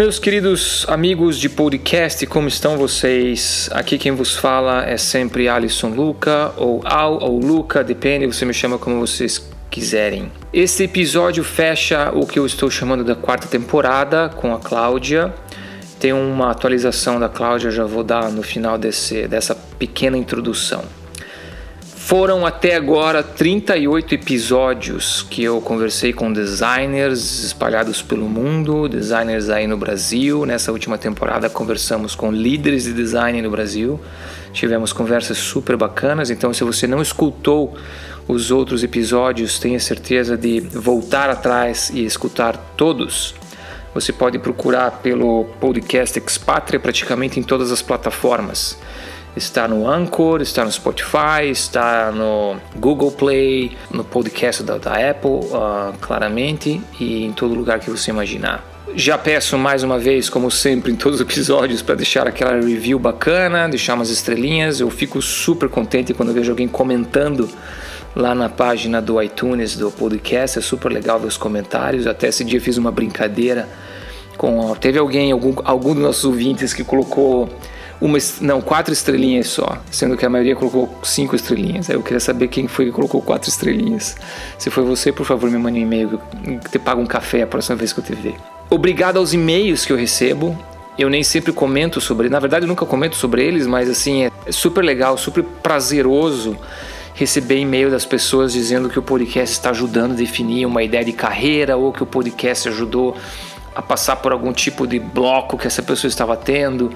Meus queridos amigos de podcast, como estão vocês? Aqui quem vos fala é sempre Alisson Luca, ou Al ou Luca, depende, você me chama como vocês quiserem. Esse episódio fecha o que eu estou chamando da quarta temporada com a Cláudia. Tem uma atualização da Cláudia, já vou dar no final desse, dessa pequena introdução. Foram até agora 38 episódios que eu conversei com designers espalhados pelo mundo, designers aí no Brasil. Nessa última temporada conversamos com líderes de design no Brasil. Tivemos conversas super bacanas, então se você não escutou os outros episódios, tenha certeza de voltar atrás e escutar todos. Você pode procurar pelo podcast Expatria praticamente em todas as plataformas. Está no Anchor, está no Spotify, está no Google Play, no podcast da, da Apple, uh, claramente, e em todo lugar que você imaginar. Já peço mais uma vez, como sempre em todos os episódios, para deixar aquela review bacana, deixar umas estrelinhas. Eu fico super contente quando vejo alguém comentando lá na página do iTunes do podcast. É super legal ver os comentários. Até esse dia fiz uma brincadeira com. Teve alguém, algum, algum dos nossos ouvintes que colocou uma, não, quatro estrelinhas só, sendo que a maioria colocou cinco estrelinhas. Aí eu queria saber quem foi que colocou quatro estrelinhas. Se foi você, por favor, me mande um e-mail te pago um café a próxima vez que eu te ver. Obrigado aos e-mails que eu recebo. Eu nem sempre comento sobre, na verdade eu nunca comento sobre eles, mas assim é super legal, super prazeroso receber e-mail das pessoas dizendo que o podcast está ajudando a definir uma ideia de carreira ou que o podcast ajudou a passar por algum tipo de bloco que essa pessoa estava tendo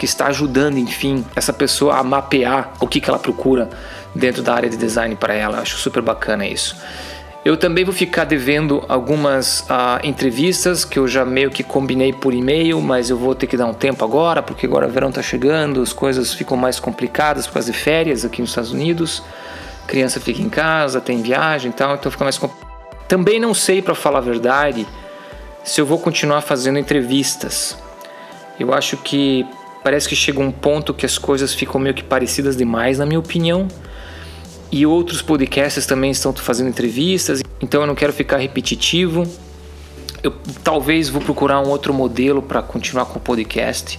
que está ajudando, enfim, essa pessoa a mapear o que, que ela procura dentro da área de design para ela. acho super bacana isso. Eu também vou ficar devendo algumas uh, entrevistas que eu já meio que combinei por e-mail, mas eu vou ter que dar um tempo agora, porque agora o verão está chegando, as coisas ficam mais complicadas por causa de férias aqui nos Estados Unidos. Criança fica em casa, tem viagem e tal, então fica mais complicado. Também não sei, para falar a verdade, se eu vou continuar fazendo entrevistas. Eu acho que Parece que chega um ponto que as coisas ficam meio que parecidas demais, na minha opinião. E outros podcasts também estão fazendo entrevistas, então eu não quero ficar repetitivo. Eu talvez vou procurar um outro modelo para continuar com o podcast.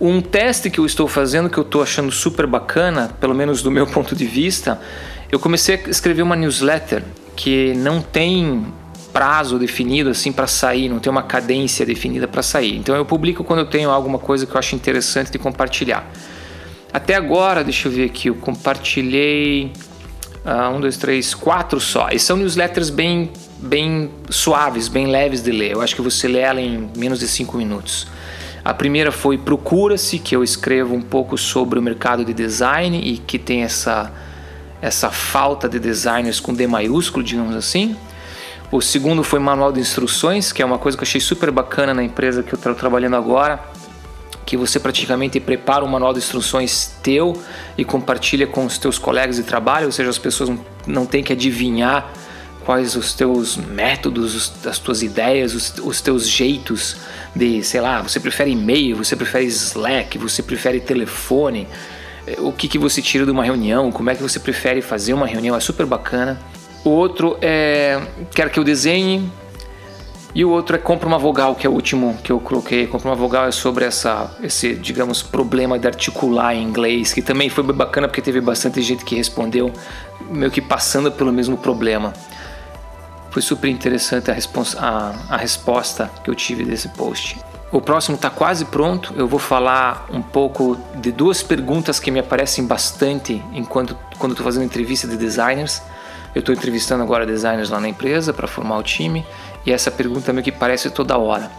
Um teste que eu estou fazendo que eu estou achando super bacana, pelo menos do meu ponto de vista, eu comecei a escrever uma newsletter que não tem prazo definido assim para sair, não tem uma cadência definida para sair. Então eu publico quando eu tenho alguma coisa que eu acho interessante de compartilhar. Até agora, deixa eu ver aqui, eu compartilhei uh, um, dois, três, quatro só. E são newsletters bem, bem suaves, bem leves de ler. Eu acho que você lê ela em menos de cinco minutos. A primeira foi Procura-se, que eu escrevo um pouco sobre o mercado de design e que tem essa, essa falta de designers com D maiúsculo, digamos assim. O segundo foi manual de instruções, que é uma coisa que eu achei super bacana na empresa que eu estou trabalhando agora, que você praticamente prepara um manual de instruções teu e compartilha com os teus colegas de trabalho, ou seja, as pessoas não têm que adivinhar quais os teus métodos, as tuas ideias, os, os teus jeitos de, sei lá, você prefere e-mail, você prefere Slack, você prefere telefone, eh, o que, que você tira de uma reunião, como é que você prefere fazer uma reunião, é super bacana. O outro é quer que eu desenhe. E o outro é compra uma vogal, que é o último que eu coloquei. Compra uma vogal é sobre essa, esse, digamos, problema de articular em inglês, que também foi bacana porque teve bastante gente que respondeu, meio que passando pelo mesmo problema. Foi super interessante a, a, a resposta que eu tive desse post. O próximo está quase pronto. Eu vou falar um pouco de duas perguntas que me aparecem bastante enquanto quando estou fazendo entrevista de designers. Eu estou entrevistando agora designers lá na empresa para formar o time e essa pergunta meio que parece toda hora.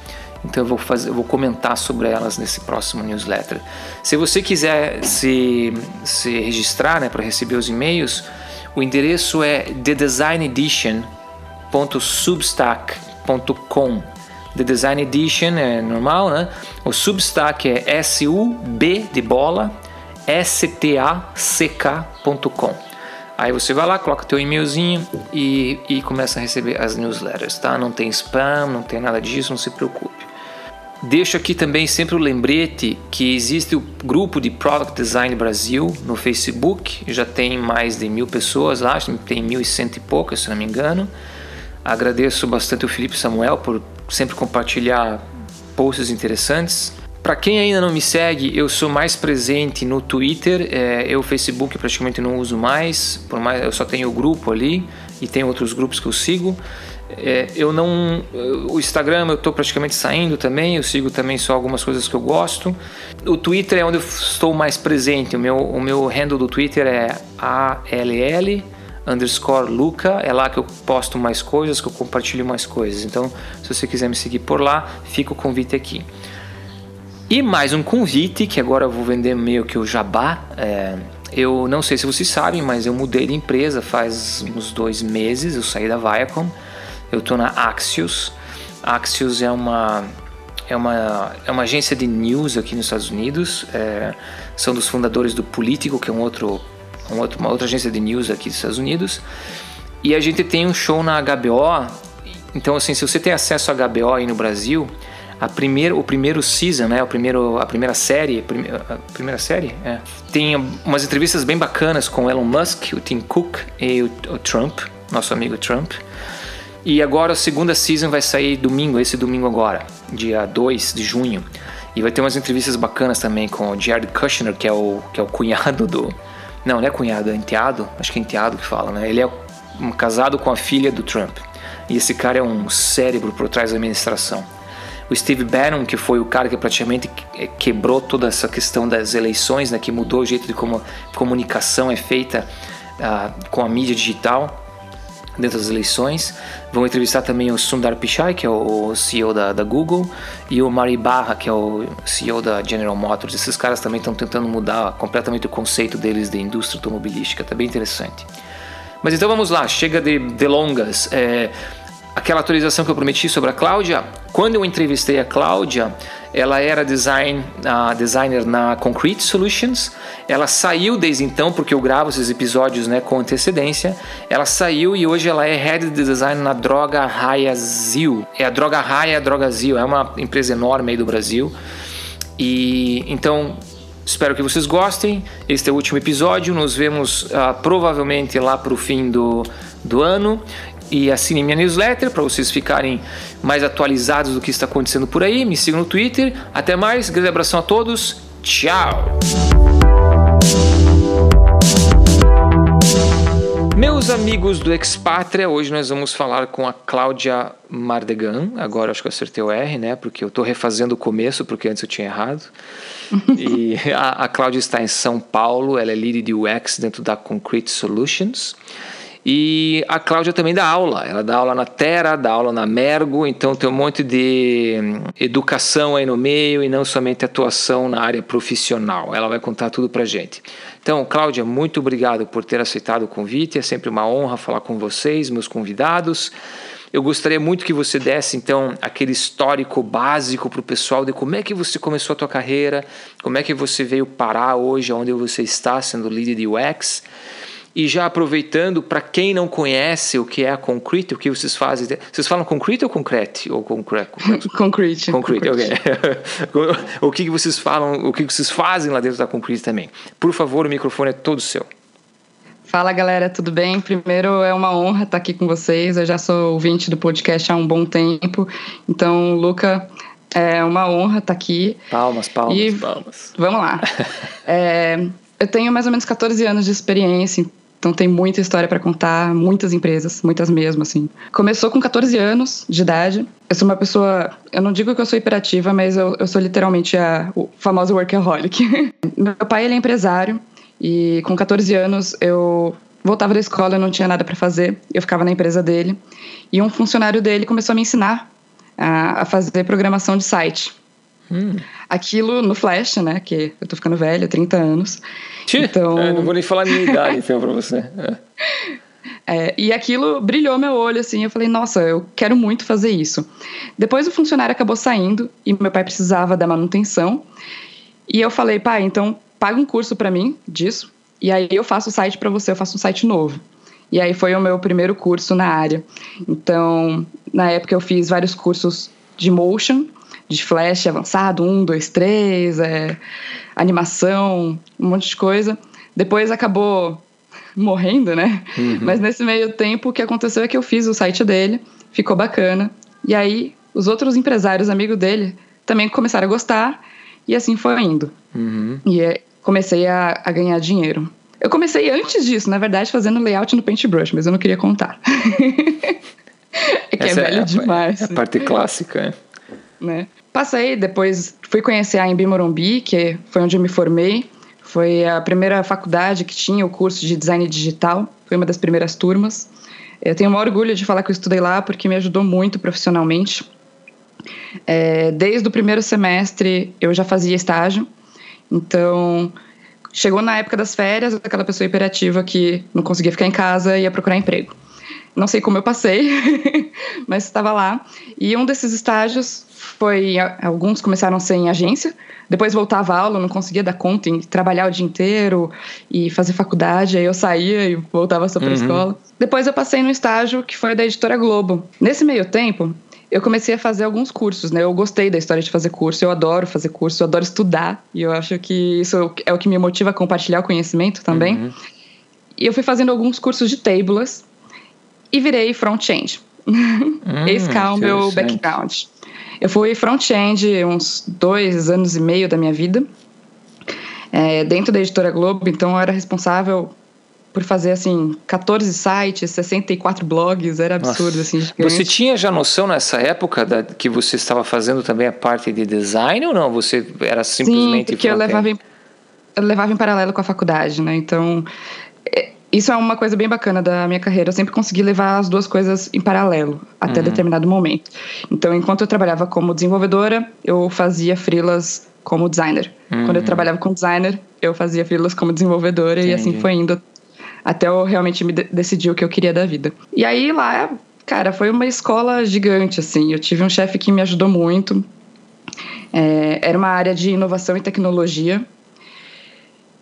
Então eu vou, fazer, eu vou comentar sobre elas nesse próximo newsletter. Se você quiser se, se registrar né, para receber os e-mails, o endereço é thedesignedition.substack.com. The Design Edition é normal, né? O Substack é S-U-B de bola, S-T-A-C-K.com. Aí você vai lá, coloca teu e-mailzinho e, e começa a receber as newsletters, tá? Não tem spam, não tem nada disso, não se preocupe. Deixo aqui também sempre o lembrete que existe o grupo de Product Design Brasil no Facebook, já tem mais de mil pessoas lá, tem mil e cento e poucas, se não me engano. Agradeço bastante o Felipe Samuel por sempre compartilhar posts interessantes. Para quem ainda não me segue, eu sou mais presente no Twitter. É, eu, Facebook, praticamente não uso mais. Por mais eu só tenho o grupo ali e tem outros grupos que eu sigo. É, eu não. O Instagram eu estou praticamente saindo também. Eu sigo também só algumas coisas que eu gosto. O Twitter é onde eu estou mais presente. O meu, o meu handle do Twitter é ALL underscore Luca. É lá que eu posto mais coisas, que eu compartilho mais coisas. Então, se você quiser me seguir por lá, fica o convite aqui. E mais um convite, que agora eu vou vender meio que o jabá. É, eu não sei se vocês sabem, mas eu mudei de empresa faz uns dois meses. Eu saí da Viacom. Eu estou na Axios. Axios é uma é uma, é uma agência de news aqui nos Estados Unidos. É, são dos fundadores do Político, que é um outro, um outro, uma outra agência de news aqui dos Estados Unidos. E a gente tem um show na HBO. Então, assim, se você tem acesso a HBO aí no Brasil, a primeiro, o primeiro season, né, o primeiro, a primeira série, a primeira série, é, tem umas entrevistas bem bacanas com o Elon Musk, o Tim Cook e o, o Trump, nosso amigo Trump. E agora a segunda season vai sair domingo, esse domingo agora, dia 2 de junho. E vai ter umas entrevistas bacanas também com o Jared Kushner, que é o, que é o cunhado do. Não, não é cunhado, é enteado. Acho que é enteado que fala, né? Ele é casado com a filha do Trump. E esse cara é um cérebro por trás da administração o Steve Bannon, que foi o cara que praticamente quebrou toda essa questão das eleições, né, que mudou o jeito de como a comunicação é feita uh, com a mídia digital dentro das eleições. Vão entrevistar também o Sundar Pichai, que é o CEO da, da Google, e o Mari Barra, que é o CEO da General Motors. Esses caras também estão tentando mudar completamente o conceito deles de indústria automobilística. Tá bem interessante. Mas então vamos lá, chega de delongas. É, aquela atualização que eu prometi sobre a Cláudia, quando eu entrevistei a Cláudia, ela era design, uh, designer na Concrete Solutions. Ela saiu desde então, porque eu gravo esses episódios né, com antecedência. Ela saiu e hoje ela é head de design na Droga Raia Zil. É a Droga Raia Droga Zil, é uma empresa enorme aí do Brasil. E então Espero que vocês gostem. Este é o último episódio. Nos vemos uh, provavelmente lá para o fim do, do ano e assinem minha newsletter para vocês ficarem mais atualizados do que está acontecendo por aí. Me sigam no Twitter. Até mais, grande abração a todos. Tchau! Meus amigos do Expatria, hoje nós vamos falar com a Cláudia Mardegan. Agora acho que eu acertei o R, né? Porque eu estou refazendo o começo, porque antes eu tinha errado. e a, a Cláudia está em São Paulo, ela é lead de UX dentro da Concrete Solutions. E a Cláudia também dá aula. Ela dá aula na Terra, dá aula na Mergo, então tem um monte de hum, educação aí no meio e não somente atuação na área profissional. Ela vai contar tudo pra gente. Então, Cláudia, muito obrigado por ter aceitado o convite. É sempre uma honra falar com vocês, meus convidados. Eu gostaria muito que você desse então aquele histórico básico para o pessoal de como é que você começou a tua carreira, como é que você veio parar hoje, onde você está sendo líder de UX. E já aproveitando, para quem não conhece o que é a Concrete, o que vocês fazem. Vocês falam Concrete ou Concrete? Ou concrete? Concrete. Concrete, ok. o que vocês falam, o que vocês fazem lá dentro da Concrete também. Por favor, o microfone é todo seu. Fala galera, tudo bem? Primeiro é uma honra estar aqui com vocês. Eu já sou ouvinte do podcast há um bom tempo. Então, Luca, é uma honra estar aqui. Palmas, palmas, e palmas. Vamos lá. é, eu tenho mais ou menos 14 anos de experiência então tem muita história para contar, muitas empresas, muitas mesmo, assim. Começou com 14 anos de idade. Eu sou uma pessoa, eu não digo que eu sou hiperativa, mas eu, eu sou literalmente a o famoso workaholic. Meu pai, ele é empresário e com 14 anos eu voltava da escola, eu não tinha nada para fazer, eu ficava na empresa dele. E um funcionário dele começou a me ensinar a, a fazer programação de site. Hum. Aquilo no Flash, né? Que eu tô ficando velha, 30 anos. Então... É, não vou nem falar a minha idade, então, pra você. É. É, e aquilo brilhou meu olho, assim. Eu falei, nossa, eu quero muito fazer isso. Depois o funcionário acabou saindo e meu pai precisava da manutenção. E eu falei, pai, então paga um curso para mim disso. E aí eu faço o site para você, eu faço um site novo. E aí foi o meu primeiro curso na área. Então, na época eu fiz vários cursos de motion de flash avançado, um, dois, três, é, animação, um monte de coisa. Depois acabou morrendo, né? Uhum. Mas nesse meio tempo o que aconteceu é que eu fiz o site dele, ficou bacana. E aí os outros empresários amigos dele também começaram a gostar e assim foi indo. Uhum. E é, comecei a, a, ganhar dinheiro. Eu comecei antes disso, na verdade, fazendo layout no Paintbrush, mas eu não queria contar. é que é Essa é velho é a, demais. É a parte clássica, né? Passei, depois fui conhecer a Embi Morumbi, que foi onde eu me formei. Foi a primeira faculdade que tinha o curso de design digital, foi uma das primeiras turmas. Eu tenho um orgulho de falar que eu estudei lá porque me ajudou muito profissionalmente. É, desde o primeiro semestre eu já fazia estágio, então chegou na época das férias, aquela pessoa hiperativa que não conseguia ficar em casa e ia procurar emprego. Não sei como eu passei, mas estava lá. E um desses estágios foi. Alguns começaram a ser em agência, depois voltava a aula, não conseguia dar conta em trabalhar o dia inteiro e fazer faculdade, aí eu saía e voltava só para a uhum. escola. Depois eu passei no estágio que foi da editora Globo. Nesse meio tempo, eu comecei a fazer alguns cursos, né? Eu gostei da história de fazer curso, eu adoro fazer curso, eu adoro estudar, e eu acho que isso é o que me motiva a compartilhar o conhecimento também. Uhum. E eu fui fazendo alguns cursos de tabulas e virei front-end. Hum, Esse é o meu background. Eu fui front-end uns dois anos e meio da minha vida, é, dentro da editora Globo, então eu era responsável por fazer assim 14 sites, 64 blogs, era absurdo Nossa. assim. Gigante. Você tinha já noção nessa época da, que você estava fazendo também a parte de design ou não? Você era simplesmente Sim, porque eu levava em, eu levava em paralelo com a faculdade, né? Então isso é uma coisa bem bacana da minha carreira. Eu sempre consegui levar as duas coisas em paralelo até uhum. determinado momento. Então, enquanto eu trabalhava como desenvolvedora, eu fazia freelas como designer. Uhum. Quando eu trabalhava como designer, eu fazia freelas como desenvolvedora Entendi. e assim foi indo até eu realmente me de decidir o que eu queria da vida. E aí lá, cara, foi uma escola gigante, assim. Eu tive um chefe que me ajudou muito. É, era uma área de inovação e tecnologia.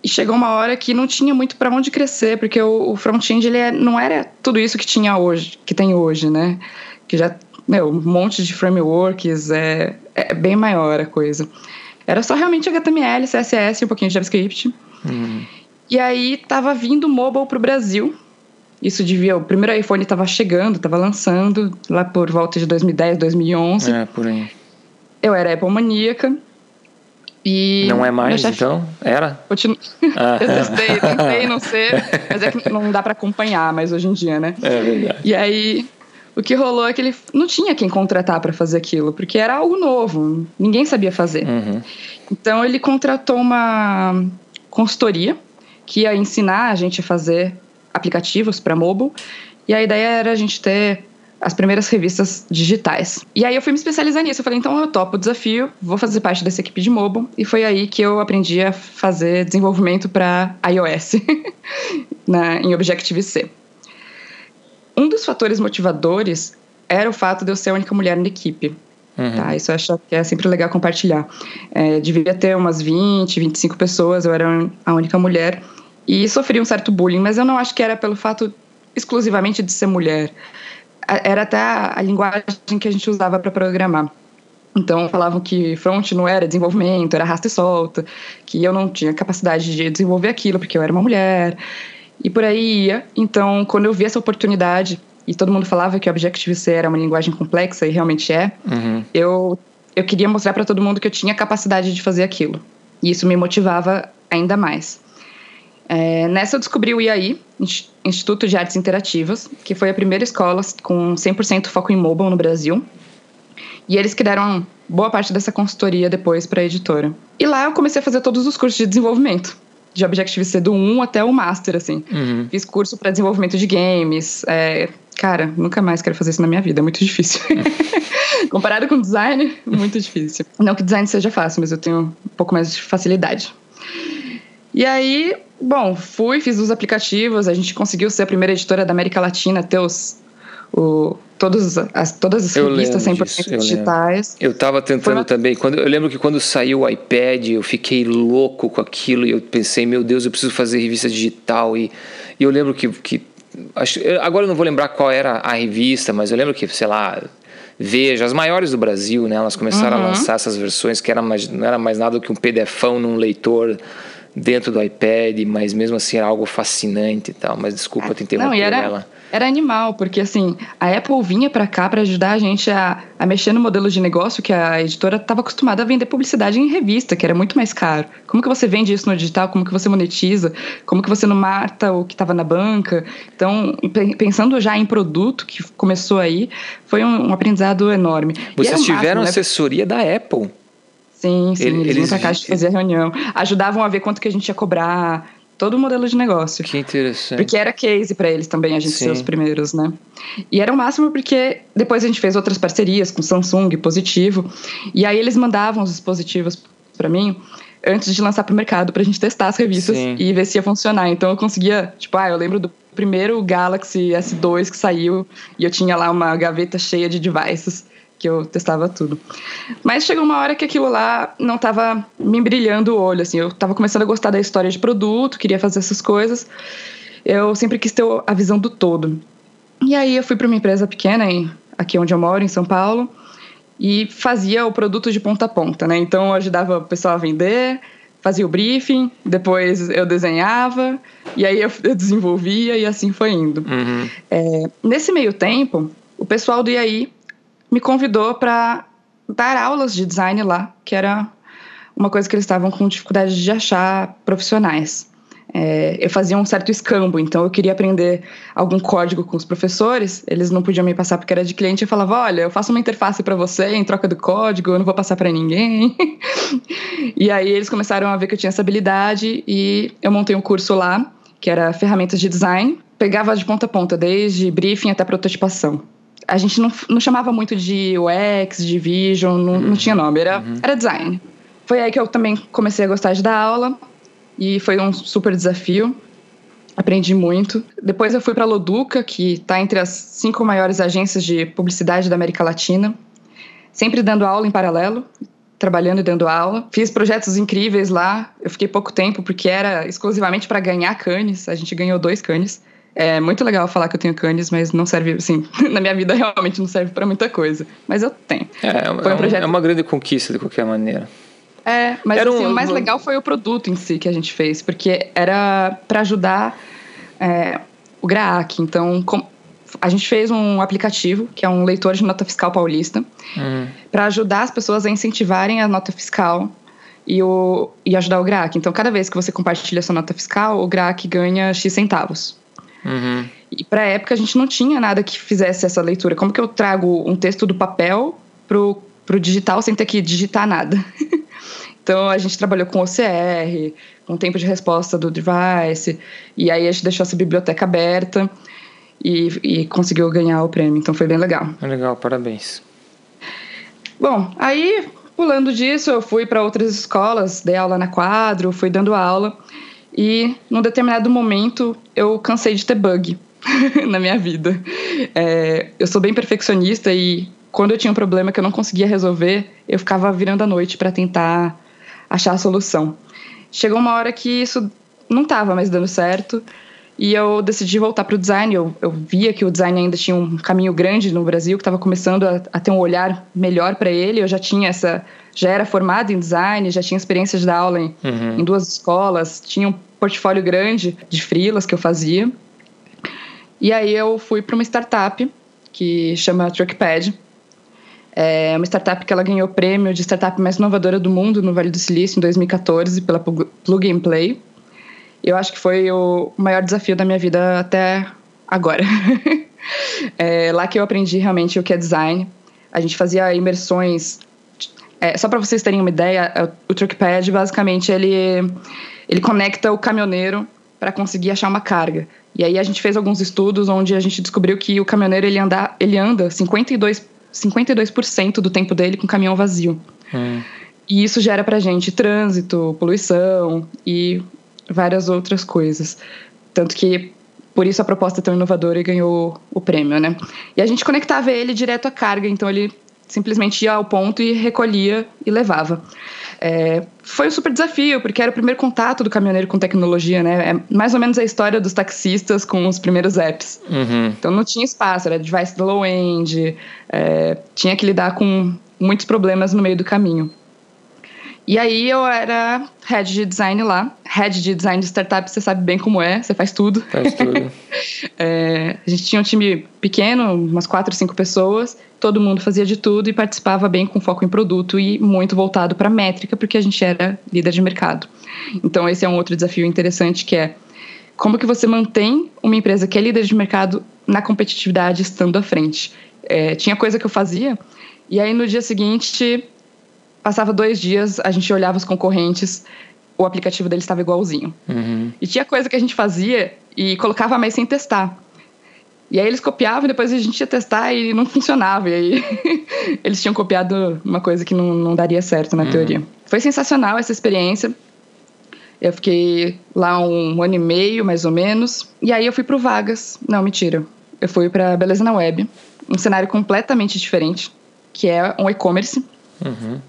E chegou uma hora que não tinha muito para onde crescer, porque o, o front-end ele é, não era tudo isso que tinha hoje, que tem hoje, né? Que já, meu, um monte de frameworks, é, é bem maior a coisa. Era só realmente HTML, CSS e um pouquinho de JavaScript. Uhum. E aí tava vindo mobile pro Brasil. Isso devia. O primeiro iPhone estava chegando, estava lançando, lá por volta de 2010, 2011. É, por aí. Eu era Apple maníaca. E não é mais, chefe... então? Era? Continu... Ah. eu testei, tentei não ser, mas é que não dá para acompanhar mais hoje em dia, né? É verdade. E aí, o que rolou é que ele não tinha quem contratar para fazer aquilo, porque era algo novo, ninguém sabia fazer. Uhum. Então, ele contratou uma consultoria que ia ensinar a gente a fazer aplicativos para mobile. E a ideia era a gente ter as primeiras revistas digitais. E aí eu fui me especializar nisso. Eu falei, então eu topo o desafio, vou fazer parte dessa equipe de mobile. E foi aí que eu aprendi a fazer desenvolvimento para iOS na, em Objective-C. Um dos fatores motivadores era o fato de eu ser a única mulher na equipe. Uhum. Tá, isso eu acho que é sempre legal compartilhar. É, devia ter umas 20, 25 pessoas, eu era a única mulher. E sofri um certo bullying, mas eu não acho que era pelo fato exclusivamente de ser mulher. Era até a, linguagem que a gente usava para programar. Então falavam que front não era desenvolvimento, era arrasta e solta, que eu não tinha capacidade de desenvolver aquilo porque eu era uma mulher. E por aí ia. Então, quando eu vi essa oportunidade, e todo mundo falava que Objective-C era uma linguagem complexa, e realmente é, uhum. eu, eu queria mostrar para todo mundo que eu tinha capacidade de fazer aquilo. E isso me motivava ainda mais. É, nessa eu descobri o IAI, Instituto de Artes Interativas, que foi a primeira escola com 100% foco em mobile no Brasil. E eles que deram boa parte dessa consultoria depois para a editora. E lá eu comecei a fazer todos os cursos de desenvolvimento, de Objective-C do 1 até o Master, assim. Uhum. Fiz curso para desenvolvimento de games. É, cara, nunca mais quero fazer isso na minha vida, é muito difícil. Comparado com design, muito difícil. Não que design seja fácil, mas eu tenho um pouco mais de facilidade. E aí, bom, fui, fiz os aplicativos, a gente conseguiu ser a primeira editora da América Latina, ter os, o, todos as, todas as eu revistas 100% disso, digitais. Eu estava tentando uma... também. Quando, eu lembro que quando saiu o iPad, eu fiquei louco com aquilo e eu pensei, meu Deus, eu preciso fazer revista digital. E, e eu lembro que. que acho, agora eu não vou lembrar qual era a revista, mas eu lembro que, sei lá, Veja, as maiores do Brasil, né? Elas começaram uhum. a lançar essas versões que era mais, não era mais nada do que um PDFão num leitor dentro do iPad, mas mesmo assim era algo fascinante e tal. Mas desculpa, te interromper não, e era, ela. Era animal, porque assim, a Apple vinha para cá para ajudar a gente a, a mexer no modelo de negócio que a editora estava acostumada a vender publicidade em revista, que era muito mais caro. Como que você vende isso no digital? Como que você monetiza? Como que você não mata o que estava na banca? Então, pensando já em produto que começou aí, foi um, um aprendizado enorme. Vocês tiveram máximo, né? assessoria né? da Apple? Sim, sim, eles, eles vinham pra cá, gente fazia reunião. Ajudavam a ver quanto que a gente ia cobrar, todo o modelo de negócio. Que interessante. Porque era case para eles também, a gente Sim. ser os primeiros, né? E era o máximo porque depois a gente fez outras parcerias com Samsung, Positivo, e aí eles mandavam os dispositivos para mim antes de lançar para o mercado para a gente testar as revistas Sim. e ver se ia funcionar. Então eu conseguia, tipo, ah, eu lembro do primeiro Galaxy S2 que saiu e eu tinha lá uma gaveta cheia de devices que eu testava tudo. Mas chegou uma hora que aquilo lá não estava me brilhando o olho, assim, eu estava começando a gostar da história de produto, queria fazer essas coisas. Eu sempre quis ter a visão do todo. E aí eu fui para uma empresa pequena, aqui onde eu moro, em São Paulo, e fazia o produto de ponta a ponta, né? Então eu ajudava o pessoal a vender, fazia o briefing, depois eu desenhava, e aí eu, desenvolvia e assim foi indo. Uhum. É, nesse meio tempo, o pessoal do IAI me convidou para dar aulas de design lá, que era uma coisa que eles estavam com dificuldade de achar profissionais. É, eu fazia um certo escambo, então eu queria aprender algum código com os professores, eles não podiam me passar porque era de cliente, eu falava, olha, eu faço uma interface para você em troca do código, eu não vou passar para ninguém. e aí eles começaram a ver que eu tinha essa habilidade e eu montei um curso lá, que era ferramentas de design, pegava de ponta a ponta, desde briefing até prototipação a gente não, não chamava muito de UX, de Vision, não, uhum. não tinha nome, era, uhum. era design. Foi aí que eu também comecei a gostar de dar aula e foi um super desafio. Aprendi muito. Depois eu fui para a Loduca, que está entre as cinco maiores agências de publicidade da América Latina, sempre dando aula em paralelo, trabalhando e dando aula. Fiz projetos incríveis lá. Eu fiquei pouco tempo porque era exclusivamente para ganhar canes. A gente ganhou dois canes. É muito legal falar que eu tenho canes, mas não serve, assim, na minha vida realmente não serve para muita coisa. Mas eu tenho. É, foi um projeto... é uma grande conquista de qualquer maneira. É, mas assim, um... o mais legal foi o produto em si que a gente fez, porque era para ajudar é, o GRAAC. Então, com... a gente fez um aplicativo, que é um leitor de nota fiscal paulista, uhum. para ajudar as pessoas a incentivarem a nota fiscal e, o, e ajudar o GRAAC. Então, cada vez que você compartilha sua nota fiscal, o GRAAC ganha X centavos. Uhum. E para a época a gente não tinha nada que fizesse essa leitura. Como que eu trago um texto do papel pro, pro digital sem ter que digitar nada? então a gente trabalhou com OCR, com tempo de resposta do device, e aí a gente deixou essa biblioteca aberta e, e conseguiu ganhar o prêmio. Então foi bem legal. Legal, parabéns. Bom, aí pulando disso, eu fui para outras escolas, dei aula na quadro, fui dando aula. E num determinado momento eu cansei de ter bug na minha vida. É, eu sou bem perfeccionista e quando eu tinha um problema que eu não conseguia resolver, eu ficava virando a noite para tentar achar a solução. Chegou uma hora que isso não estava mais dando certo e eu decidi voltar para o design. Eu, eu, via que o design ainda tinha um caminho grande no Brasil, que estava começando a, a, ter um olhar melhor para ele. Eu já tinha essa, já era formado em design, já tinha experiência de dar aula em, uhum. em duas escolas, tinha um portfólio grande de freelas que eu fazia. E aí eu fui para uma startup que chama Truckpad. É uma startup que ela ganhou o prêmio de startup mais inovadora do mundo no Vale do Silício em 2014 pela Plug and Play. Eu acho que foi o maior desafio da minha vida até agora. é lá que eu aprendi realmente o que é design. A gente fazia imersões. É, só para vocês terem uma ideia, é, o Truckpad basicamente ele ele conecta o caminhoneiro para conseguir achar uma carga. E aí a gente fez alguns estudos onde a gente descobriu que o caminhoneiro ele anda, ele anda 52, 52% do tempo dele com caminhão vazio. Hum. E isso gera pra gente trânsito, poluição e várias outras coisas. Tanto que por isso a proposta é tão inovadora e ganhou o prêmio, né? E a gente conectava ele direto à carga, então ele simplesmente ia ao ponto e recolhia e levava. É, foi um super desafio, porque era o primeiro contato do caminhoneiro com tecnologia, né? É mais ou menos a história dos taxistas com os primeiros apps. Uhum. Então não tinha espaço, era device low-end, é, tinha que lidar com muitos problemas no meio do caminho. E aí eu era head de design lá. Head de design de startup, você sabe bem como é, você faz tudo. Faz tudo. é, a gente tinha um time pequeno, umas quatro, cinco pessoas. Todo mundo fazia de tudo e participava bem com foco em produto e muito voltado para métrica, porque a gente era líder de mercado. Então esse é um outro desafio interessante que é como que você mantém uma empresa que é líder de mercado na competitividade estando à frente. É, tinha coisa que eu fazia e aí no dia seguinte passava dois dias, a gente olhava os concorrentes, o aplicativo deles estava igualzinho. Uhum. E tinha coisa que a gente fazia e colocava mais sem testar. E aí eles copiavam e depois a gente ia testar e não funcionava. E aí eles tinham copiado uma coisa que não, não daria certo na uhum. teoria. Foi sensacional essa experiência. Eu fiquei lá um ano e meio, mais ou menos. E aí eu fui pro Vagas. Não, mentira. Eu fui para Beleza na Web. Um cenário completamente diferente, que é um e-commerce. Uhum.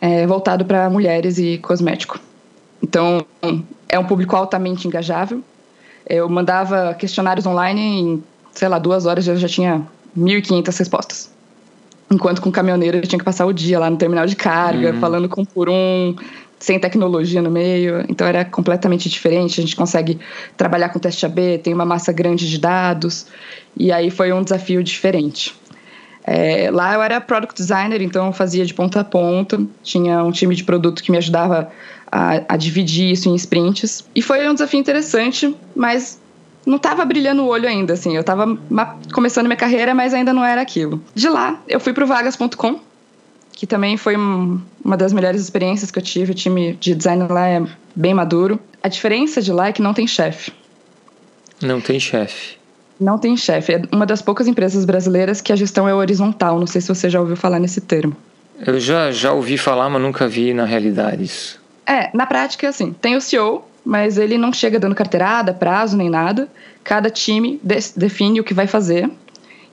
É, voltado para mulheres e cosmético. Então, é um público altamente engajável. Eu mandava questionários online em, sei lá, duas horas eu já tinha 1.500 respostas. Enquanto com caminhoneiro eu tinha que passar o dia lá no terminal de carga, uhum. falando com por um, sem tecnologia no meio, então era completamente diferente. A gente consegue trabalhar com teste AB, tem uma massa grande de dados, e aí foi um desafio diferente. É, lá eu era product designer, então eu fazia de ponta a ponta, tinha um time de produto que me ajudava a, a dividir isso em sprints, e foi um desafio interessante, mas não estava brilhando o olho ainda, assim. Eu estava começando minha carreira, mas ainda não era aquilo. De lá, eu fui para o vagas.com, que também foi uma das melhores experiências que eu tive. O time de design lá é bem maduro. A diferença de lá é que não tem chefe. Não tem chefe. Não tem chefe. É uma das poucas empresas brasileiras que a gestão é horizontal. Não sei se você já ouviu falar nesse termo. Eu já, já ouvi falar, mas nunca vi na realidade isso. É, na prática é assim. Tem o CEO, mas ele não chega dando carteirada, prazo nem nada. Cada time define o que vai fazer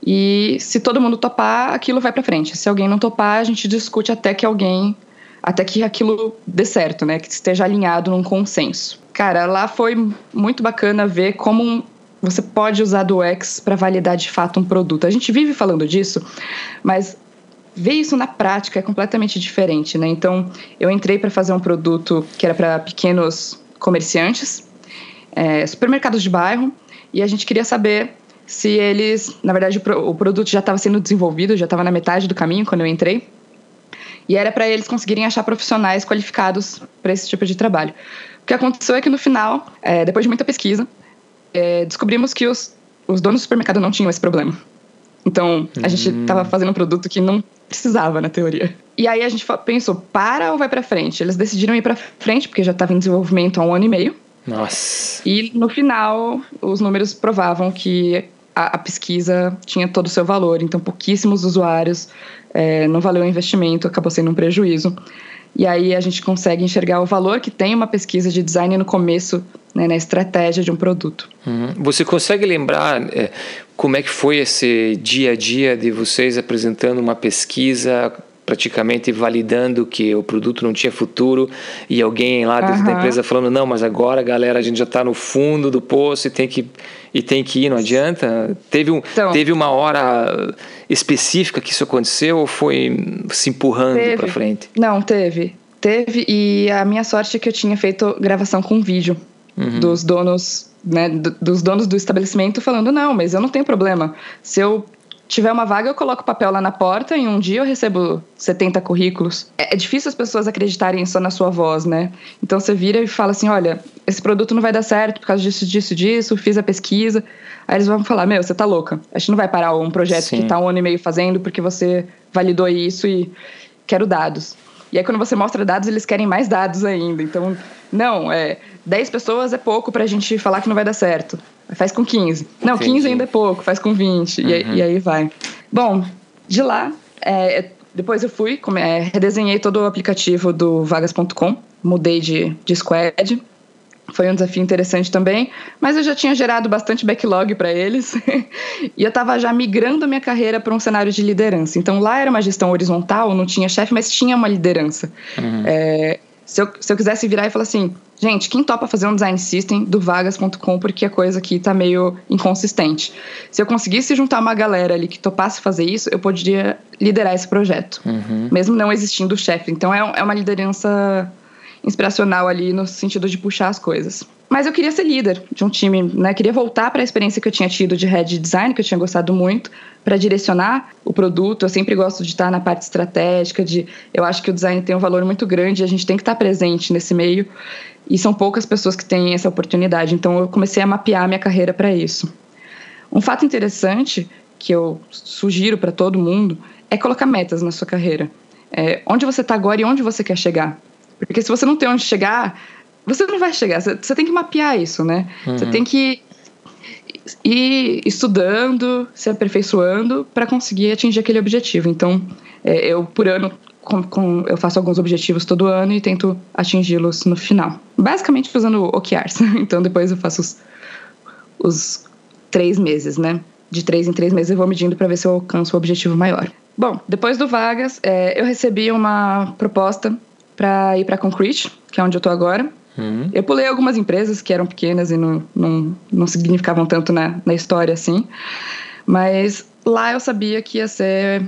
e se todo mundo topar, aquilo vai para frente. Se alguém não topar, a gente discute até que alguém, até que aquilo dê certo, né? Que esteja alinhado num consenso. Cara, lá foi muito bacana ver como você pode usar do X para validar de fato um produto. A gente vive falando disso, mas ver isso na prática é completamente diferente, né? Então, eu entrei para fazer um produto que era para pequenos comerciantes, é, supermercados de bairro, e a gente queria saber se eles, na verdade, o produto já estava sendo desenvolvido, já estava na metade do caminho quando eu entrei. E era para eles conseguirem achar profissionais qualificados para esse tipo de trabalho. O que aconteceu é que no final, é, depois de muita pesquisa, é, descobrimos que os, os donos do supermercado não tinham esse problema. Então, a gente estava hum. fazendo um produto que não precisava, na teoria. E aí a gente pensou, para ou vai para frente? Eles decidiram ir para frente, porque já estava em desenvolvimento há um ano e meio. Nossa. E no final, os números provavam que a, a, pesquisa tinha todo o seu valor, então pouquíssimos usuários, é, não valeu o investimento, acabou sendo um prejuízo. E aí a gente consegue enxergar o valor que tem uma pesquisa de design no começo, né, na estratégia de um produto. Uhum. Você consegue lembrar é, como é que foi esse dia a dia de vocês apresentando uma pesquisa praticamente validando que o produto não tinha futuro e alguém lá dentro uhum. da empresa falando não, mas agora galera a gente já está no fundo do poço e tem que e tem que ir, não adianta. Teve um então, teve uma hora específica que isso aconteceu ou foi se empurrando para frente? Não, teve. Teve e a minha sorte é que eu tinha feito gravação com vídeo uhum. dos donos né, dos donos do estabelecimento falando não, mas eu não tenho problema. Se eu tiver uma vaga, eu coloco o papel lá na porta, em um dia eu recebo 70 currículos. É, é, difícil as pessoas acreditarem só na sua voz, né? Então você vira e fala assim: olha, esse produto não vai dar certo por causa disso, disso, disso, fiz a pesquisa. Aí eles vão falar: meu, você tá louca. A gente não vai parar um projeto Sim. que tá um ano e meio fazendo porque você validou isso e quero dados. E aí quando você mostra dados, eles querem mais dados ainda. Então, não, é 10 pessoas é pouco pra gente falar que não vai dar certo. Faz com 15. Não, Entendi. 15 ainda é pouco, faz com 20. Uhum. E, e, aí vai. Bom, de lá, é, depois eu fui, é, redesenhei todo o aplicativo do vagas.com, mudei de, de squad. Foi um desafio interessante também, mas eu já tinha gerado bastante backlog para eles e eu estava já migrando a minha carreira para um cenário de liderança. Então lá era uma gestão horizontal, não tinha chefe, mas tinha uma liderança. Uhum. É, Se eu, se eu quisesse virar e falar assim, gente, quem topa fazer um design system do vagas.com porque a coisa aqui tá meio inconsistente. Se eu conseguisse juntar uma galera ali que topasse fazer isso, eu poderia liderar esse projeto, uhum. mesmo não existindo o chefe. Então é, é uma liderança inspiracional ali no sentido de puxar as coisas. Mas eu queria ser líder de um time, né? Queria voltar para a experiência que eu tinha tido de head design, que eu tinha gostado muito, para direcionar o produto. Eu sempre gosto de estar na parte estratégica, de eu acho que o design tem um valor muito grande, a gente tem que estar presente nesse meio. E são poucas pessoas que têm essa oportunidade. Então eu comecei a mapear minha carreira para isso. Um fato interessante que eu sugiro para todo mundo é colocar metas na sua carreira. É, onde você está agora e onde você quer chegar. Porque se você não tem onde chegar, você não vai chegar. Você, você tem que mapear isso, né? Uhum. Você tem que ir estudando, se aperfeiçoando para conseguir atingir aquele objetivo. Então, é, eu por ano com, com, eu faço alguns objetivos todo ano e tento atingi-los no final. Basicamente usando OKRs. Então depois eu faço os, os três meses, né? De três em três meses eu vou medindo para ver se eu alcanço o objetivo maior. Bom, depois do Vagas, é, eu recebi uma proposta para ir para Concrete, que é onde eu tô agora. Uhum. Eu pulei algumas empresas que eram pequenas e não, não, não significavam tanto na, na história assim. Mas lá eu sabia que ia ser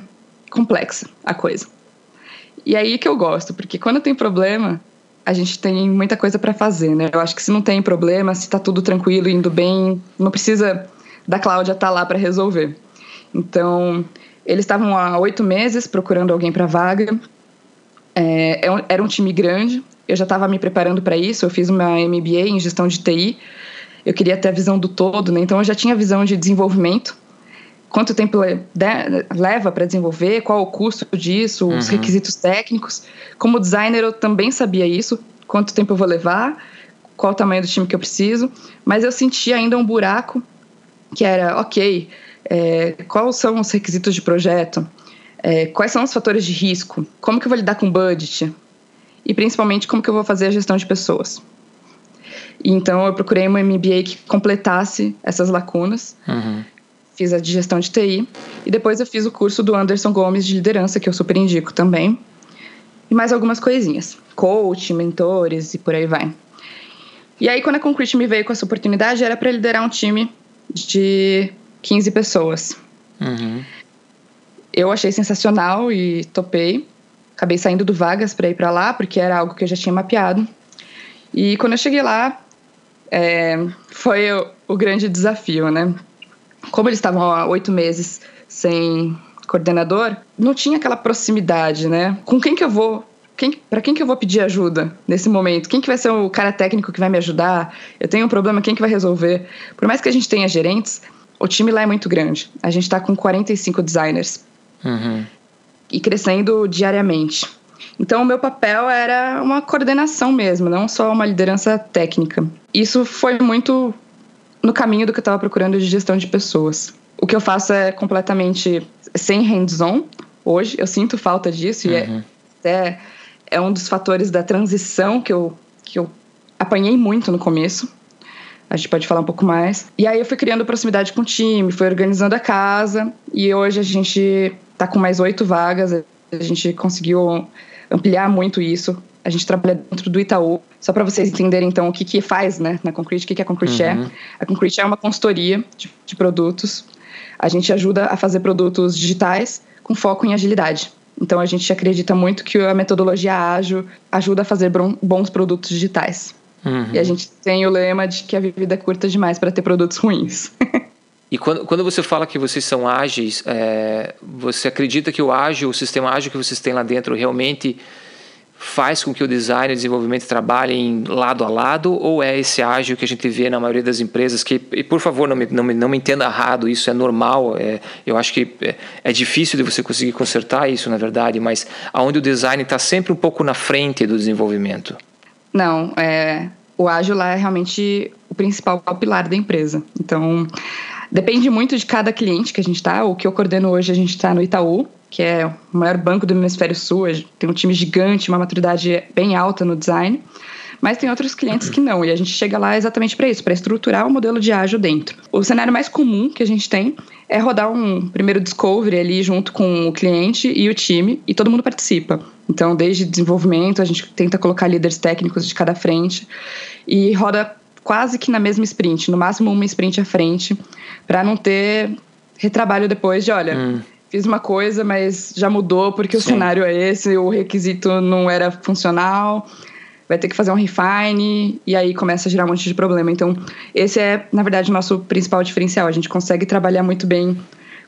complexa a coisa. E aí que eu gosto, porque quando tem problema, a gente tem muita coisa para fazer, né? Eu acho que se não tem problema, se tá tudo tranquilo, indo bem, não precisa da Cláudia estar tá lá para resolver. Então, eles estavam há oito meses procurando alguém para vaga. É, é era um time grande, eu já estava me preparando para isso, eu fiz uma MBA em gestão de TI, eu queria ter a visão do todo, né? então eu já tinha visão de desenvolvimento. Quanto tempo leva para desenvolver, qual o custo disso, uhum. os requisitos técnicos. Como designer, eu também sabia isso, quanto tempo eu vou levar, qual o tamanho do time que eu preciso, mas eu sentia ainda um buraco que era, ok, é, quais são os requisitos de projeto, é, quais são os fatores de risco? Como que eu vou lidar com budget? E principalmente como que eu vou fazer a gestão de pessoas? Então eu procurei uma MBA que completasse essas lacunas. Uhum. Fiz a de gestão de TI e depois eu fiz o curso do Anderson Gomes de liderança que eu super indico também. E mais algumas coisinhas, coach, mentores e por aí vai. E aí quando a Concrete me veio com essa oportunidade era para liderar um time de 15 pessoas. Uhum eu achei sensacional e topei. Acabei saindo do Vagas para ir para lá, porque era algo que eu já tinha mapeado. E quando eu cheguei lá, é, foi o, o, grande desafio, né? Como eles estavam há oito meses sem coordenador, não tinha aquela proximidade, né? Com quem que eu vou quem, para quem que eu vou pedir ajuda nesse momento? Quem que vai ser o cara técnico que vai me ajudar? Eu tenho um problema, quem que vai resolver? Por mais que a gente tenha gerentes, o time lá é muito grande. A gente está com 45 designers. Uhum. E crescendo diariamente. Então, o meu papel era uma coordenação mesmo, não só uma liderança técnica. Isso foi muito no caminho do que eu estava procurando de gestão de pessoas. O que eu faço é completamente sem hands-on hoje. Eu sinto falta disso uhum. e é, uhum. é um dos fatores da transição que eu, que eu apanhei muito no começo. A gente pode falar um pouco mais. E aí eu fui criando proximidade com o time, fui organizando a casa e hoje a gente está com mais oito vagas. A gente conseguiu ampliar muito isso. A gente trabalha dentro do Itaú. Só para vocês entenderem, então, o que, que faz né, na Concrete, o que, que a Concrete é. uhum. é. A Concrete é uma consultoria de, de produtos. A gente ajuda a fazer produtos digitais com foco em agilidade. Então, a gente acredita muito que a metodologia ágil ajuda a fazer bons produtos digitais. Uhum. E a gente tem o lema de que a vida é curta demais para ter produtos ruins. E quando, quando você fala que vocês são ágeis, é, você acredita que o ágil, o sistema ágil que vocês têm lá dentro realmente faz com que o design e o desenvolvimento trabalhem lado a lado ou é esse ágil que a gente vê na maioria das empresas que, e por favor não me, não me, não me entenda errado, isso é normal, é, eu acho que é, é, difícil de você conseguir consertar isso na verdade, mas aonde o design está sempre um pouco na frente do desenvolvimento. Não, é, o ágil lá é realmente o principal pilar da empresa, então Depende muito de cada cliente que a gente está. O que eu coordeno hoje, a gente está no Itaú, que é o maior banco do Hemisfério Sul. Tem um time gigante, uma maturidade bem alta no design. mas tem outros clientes que não. E a gente chega lá exatamente para isso, para estruturar o modelo de ágil dentro. O cenário mais comum que a gente tem é rodar um primeiro discovery ali junto com o cliente e o time, e todo mundo participa. Então, desde desenvolvimento, a gente tenta colocar líderes técnicos de cada frente e roda quase que na mesma sprint, no máximo uma sprint à frente, para não ter retrabalho depois de, olha, hum. fiz uma coisa, mas já mudou porque Sim. o cenário é esse, o requisito não era funcional, vai ter que fazer um refine e aí começa a gerar um monte de problema. Então, esse é, na verdade, o nosso principal diferencial. A gente consegue trabalhar muito bem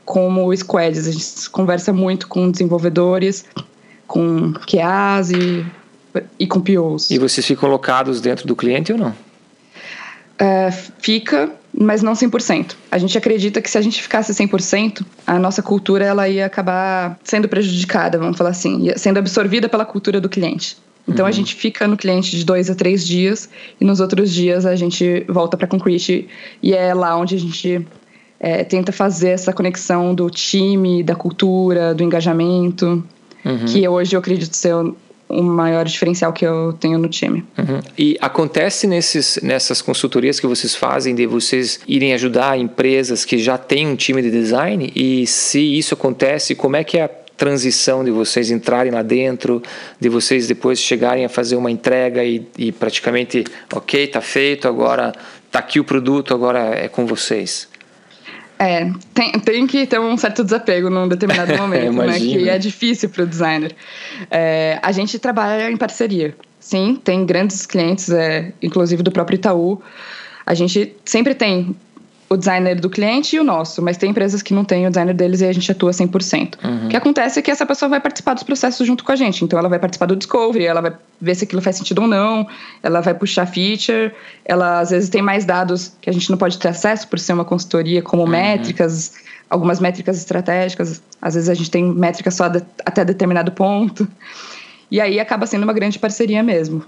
como squads, a gente conversa muito com desenvolvedores, com QAs e, e com POs. E vocês ficam locados dentro do cliente ou não? Uh, fica, mas não 100%. A gente acredita que se a gente ficasse 100%, a nossa cultura ela ia acabar sendo prejudicada, vamos falar assim, sendo absorvida pela cultura do cliente. Então uhum. a gente fica no cliente de dois a três dias e nos outros dias a gente volta para Concrete e é lá onde a gente é, tenta fazer essa conexão do time, da cultura, do engajamento, uhum. que hoje eu acredito ser o, maior diferencial que eu tenho no time. Uhum. E acontece nesses, nessas consultorias que vocês fazem de vocês irem ajudar empresas que já têm um time de design? E se isso acontece, como é que é a transição de vocês entrarem lá dentro, de vocês depois chegarem a fazer uma entrega e, e praticamente, ok, está feito, agora está aqui o produto, agora é com vocês? É, tem, tem que ter um certo desapego num determinado momento, né? Que é difícil para o designer. É, a gente trabalha em parceria. Sim, tem grandes clientes, é, inclusive do próprio Itaú. A gente sempre tem o designer do cliente e o nosso, mas tem empresas que não têm o designer deles e a gente atua 100%. Uhum. O que acontece é que essa pessoa vai participar dos processos junto com a gente, então ela vai participar do discovery, ela vai ver se aquilo faz sentido ou não, ela vai puxar feature, ela às vezes tem mais dados que a gente não pode ter acesso por ser uma consultoria, como uhum. métricas, algumas métricas estratégicas, às vezes a gente tem métricas só de, até determinado ponto, e aí acaba sendo uma grande parceria mesmo.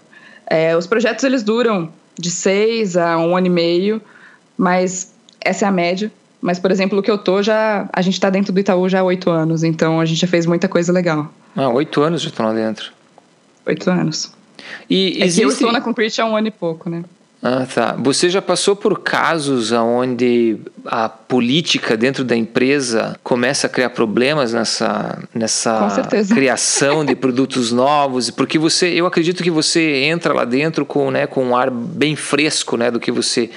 É, os projetos eles duram de seis a um ano e meio, mas essa é a média. Mas, por exemplo, o que eu tô já. A gente está dentro do Itaú já há oito anos, então a gente já fez muita coisa legal. Ah, oito anos já estão lá dentro. Oito anos. E é existe... eu estou na Concrete há um ano e pouco, né? Ah, tá. Você já passou por casos onde a política dentro da empresa começa a criar problemas nessa, nessa criação de produtos novos? Porque você, eu acredito que você entra lá dentro com, né, com um ar bem fresco, né, do que você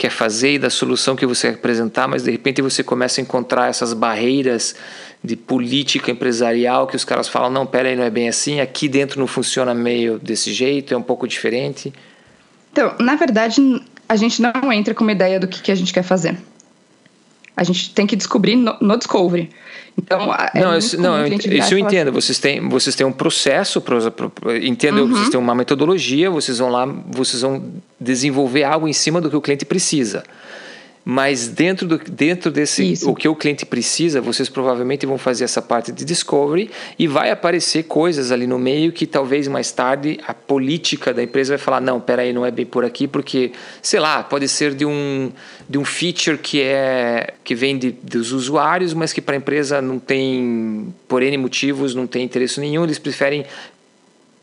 quer fazer e da solução que você quer apresentar, mas de repente você começa a encontrar essas barreiras de política empresarial que os caras falam, não, pera aí, não é bem assim, aqui dentro não funciona meio desse jeito, é um pouco diferente. Então, na verdade, a gente não entra com uma ideia do que, que a gente quer fazer. A gente tem que descobrir no, no Discovery. Então, é não, isso, não isso eu entendo. Assim, vocês têm, vocês têm um processo, pro, pro, entendo, uhum. vocês têm uma metodologia, vocês vão lá, vocês vão desenvolver algo em cima do que o cliente precisa. Mas dentro, do, dentro desse Isso. o que o cliente precisa, vocês provavelmente vão fazer essa parte de discovery e vai aparecer coisas ali no meio que talvez mais tarde a política da empresa vai falar não, peraí, não é bem por aqui porque sei lá pode ser de um de um feature que é que vem de, dos usuários, mas que para a empresa não tem por n motivos não tem interesse nenhum, eles preferem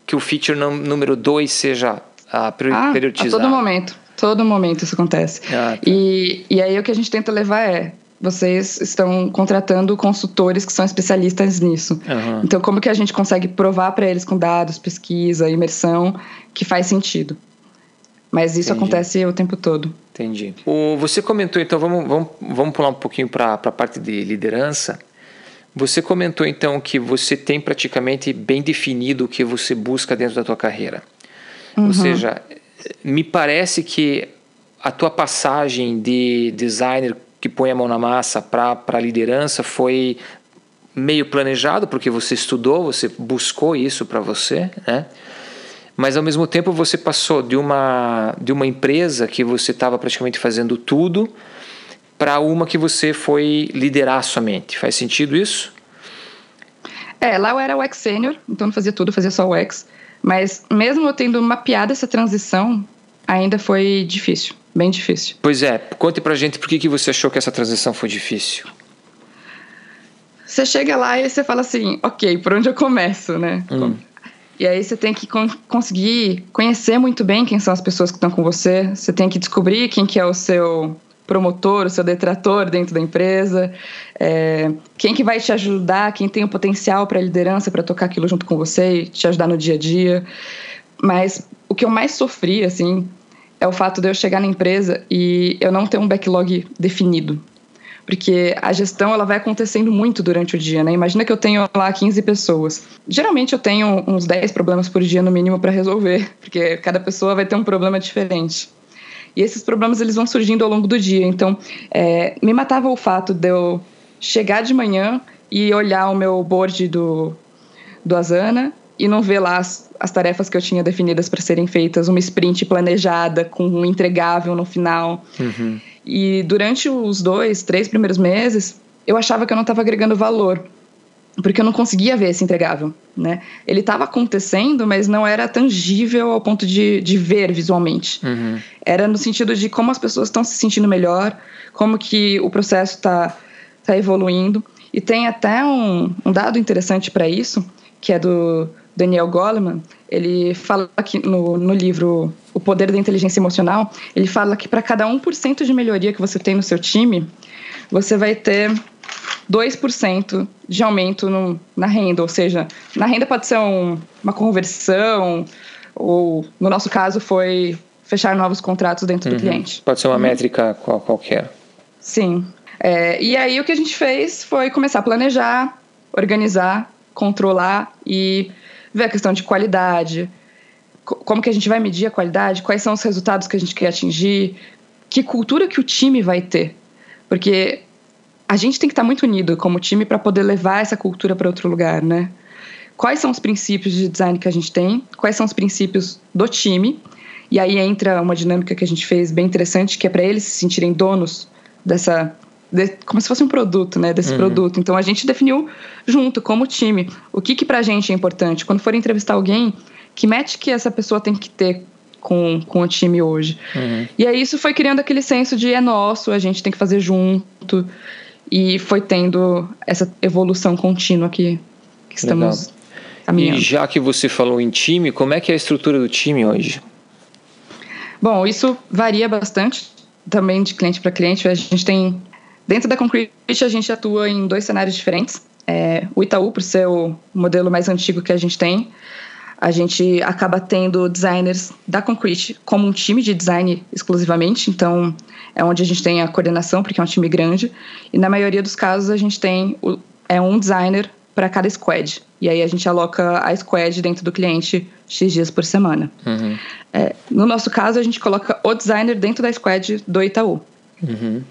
que o feature número 2 seja a prioritizado. Ah, a todo momento. Todo momento isso acontece. Ah, tá. e, e aí o que a gente tenta levar é vocês estão contratando consultores que são especialistas nisso. Uhum. Então, como que a gente consegue provar para eles com dados, pesquisa, imersão, que faz sentido? Mas isso Entendi. acontece o tempo todo. Entendi. O, você comentou, então, vamos, vamos, vamos pular um pouquinho para a parte de liderança. Você comentou, então, que você tem praticamente bem definido o que você busca dentro da tua carreira. Uhum. Ou seja, me parece que a tua passagem de designer que põe a mão na massa para liderança foi meio planejado, porque você estudou, você buscou isso para você, né? Mas ao mesmo tempo você passou de uma, de uma empresa que você estava praticamente fazendo tudo para uma que você foi liderar somente. Faz sentido isso? É, lá eu era o ex sênior, então não fazia tudo, fazia só o ex. Mas mesmo eu tendo mapeado essa transição, ainda foi difícil, bem difícil. Pois é, conte pra gente por que, que você achou que essa transição foi difícil. Você chega lá e você fala assim, ok, por onde eu começo, né? Hum. E aí você tem que con conseguir conhecer muito bem quem são as pessoas que estão com você. Você tem que descobrir quem que é o seu promotor, o seu detrator dentro da empresa, é, quem que vai te ajudar, quem tem o potencial para liderança para tocar aquilo junto com você e te ajudar no dia a dia. Mas o que eu mais sofri, assim, é o fato de eu chegar na empresa e eu não ter um backlog definido. Porque a gestão ela vai acontecendo muito durante o dia, né? Imagina que eu tenho lá 15 pessoas. Geralmente eu tenho uns 10 problemas por dia no mínimo para resolver, porque cada pessoa vai ter um problema diferente. E esses problemas eles vão surgindo ao longo do dia. Então, é, me matava o fato de eu chegar de manhã e olhar o meu board do, do Asana e não ver lá as, as tarefas que eu tinha definidas para serem feitas, uma sprint planejada com um entregável no final. Uhum. E durante os dois, três primeiros meses, eu achava que eu não estava agregando valor porque eu não conseguia ver esse entregável, né? Ele estava acontecendo, mas não era tangível ao ponto de, de ver visualmente. Uhum. Era no sentido de como as pessoas estão se sentindo melhor, como que o processo está tá evoluindo. E tem até um, um dado interessante para isso, que é do Daniel Goleman. Ele fala aqui no, no livro O Poder da Inteligência Emocional, ele fala que para cada 1% de melhoria que você tem no seu time, você vai ter 2% de aumento no, na renda, ou seja, na renda pode ser um, uma conversão, ou no nosso caso foi fechar novos contratos dentro uhum. do cliente. Pode ser uma uhum. métrica qual, qualquer. Sim. É, e aí o que a gente fez foi começar a planejar, organizar, controlar e ver a questão de qualidade, como que a gente vai medir a qualidade, quais são os resultados que a gente quer atingir, que cultura que o time vai ter. Porque a gente tem que estar muito unido como time para poder levar essa cultura para outro lugar, né? Quais são os princípios de design que a gente tem? Quais são os princípios do time? E aí entra uma dinâmica que a gente fez bem interessante, que é para eles se sentirem donos dessa de, como se fosse um produto, né, desse uhum. produto. Então a gente definiu junto como time o que que pra gente é importante. Quando for entrevistar alguém, que match que essa pessoa tem que ter com, com o time hoje. Uhum. E aí isso foi criando aquele senso de é nosso, a gente tem que fazer junto. E foi tendo essa evolução contínua que, que estamos caminhando. E já que você falou em time, como é que é a estrutura do time hoje? Bom, isso varia bastante também de cliente para cliente. A gente tem dentro da Concrete a gente atua em dois cenários diferentes. É, o Itaú, por ser o modelo mais antigo que a gente tem, a gente acaba tendo designers da Concrete como um time de design exclusivamente. Então, é onde a gente tem a coordenação, porque é um time grande. E na maioria dos casos a gente tem o, é um designer para cada squad. E aí a gente aloca a squad dentro do cliente X dias por semana. Uhum. É, no nosso caso, a gente coloca o designer dentro da squad do Itaú. Uhum.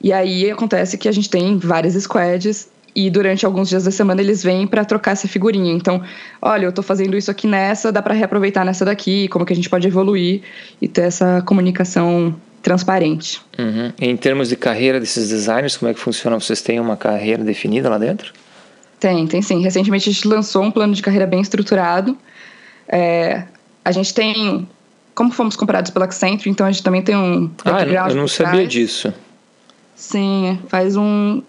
E aí acontece que a gente tem várias squads e durante alguns dias da semana eles vêm para trocar essa figurinha. Então, olha, eu estou fazendo isso aqui nessa, dá para reaproveitar nessa daqui, como que a gente pode evoluir e ter essa comunicação transparente. Uhum. Em termos de carreira desses designers, como é que funciona? Vocês têm uma carreira definida lá dentro? Tem, tem sim. Recentemente a gente lançou um plano de carreira bem estruturado. É, a gente tem, como fomos comparados pela Accenture, então a gente também tem um Ah, eu não sabia disso. Sim, faz um...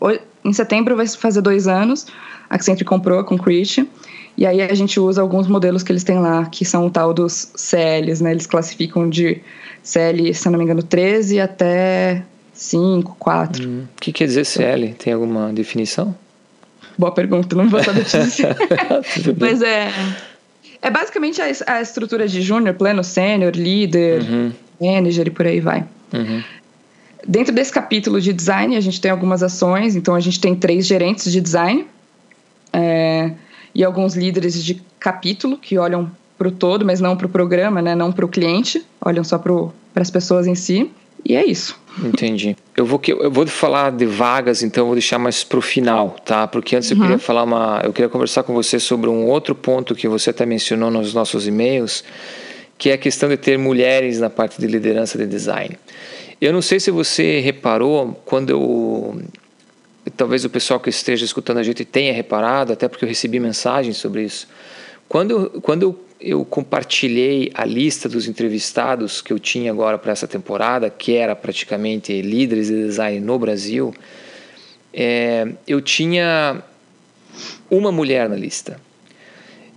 Em setembro vai fazer dois anos. A Accenture comprou a Concrete. E aí a gente usa alguns modelos que eles têm lá, que são o tal dos CLs, né? Eles classificam de CL, se não me engano, 13 até 5, 4. O hum. que quer dizer CL? Tem alguma definição? Boa pergunta, não vou saber te dizer. Mas é. É basicamente a, a estrutura de júnior, pleno, sênior, líder, uhum. manager e por aí vai. Uhum. Dentro desse capítulo de design, a gente tem algumas ações. Então, a gente tem três gerentes de design é, e alguns líderes de capítulo que olham para o todo, mas não para o programa, né? não para o cliente, olham só para as pessoas em si. E é isso. Entendi. Eu vou, eu vou falar de vagas, então vou deixar mais para o final, tá? Porque antes uhum. eu queria falar uma. Eu queria conversar com você sobre um outro ponto que você até mencionou nos nossos e-mails, que é a questão de ter mulheres na parte de liderança de design. Eu não sei se você reparou quando eu. Talvez o pessoal que esteja escutando a gente tenha reparado, até porque eu recebi mensagens sobre isso. Quando, quando eu eu compartilhei a lista dos entrevistados que eu tinha agora para essa temporada, que era praticamente líderes de design no Brasil, é, eu tinha uma mulher na lista.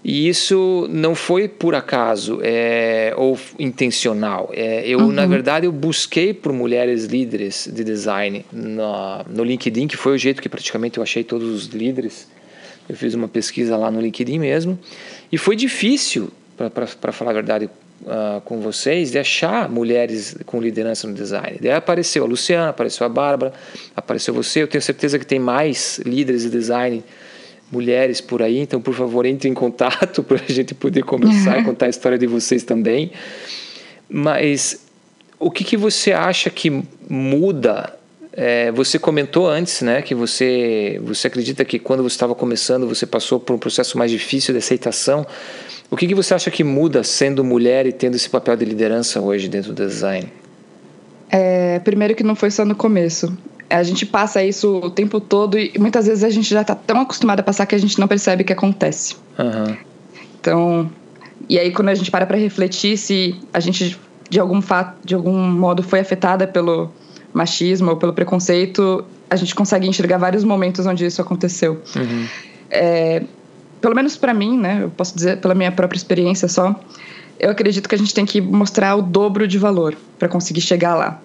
E isso não foi por acaso é, ou intencional. É, eu, uhum. na verdade, eu busquei por mulheres líderes de design no, no LinkedIn, que foi o jeito que praticamente eu achei todos os líderes. Eu fiz uma pesquisa lá no LinkedIn mesmo. E foi difícil, para falar a verdade, uh, com vocês, de achar mulheres com liderança no design. Daí apareceu a Luciana, apareceu a Bárbara, apareceu você. Eu tenho certeza que tem mais líderes de design mulheres por aí, então por favor entre em contato para a gente poder conversar e contar a história de vocês também. Mas o que, que você acha que muda? É, você comentou antes, né, que você você acredita que quando você estava começando você passou por um processo mais difícil de aceitação. O que, que você acha que muda sendo mulher e tendo esse papel de liderança hoje dentro do design? É, primeiro que não foi só no começo. A gente passa isso o tempo todo e muitas vezes a gente já está tão acostumado a passar que a gente não percebe o que acontece. Uhum. Então, e aí quando a gente para para refletir se a gente de algum fato, de algum modo foi afetada pelo machismo ou pelo preconceito, a gente consegue enxergar vários momentos onde isso aconteceu. Uhum. É, pelo menos para mim, né? Eu posso dizer pela minha própria experiência só. Eu acredito que a gente tem que mostrar o dobro de valor para conseguir chegar lá.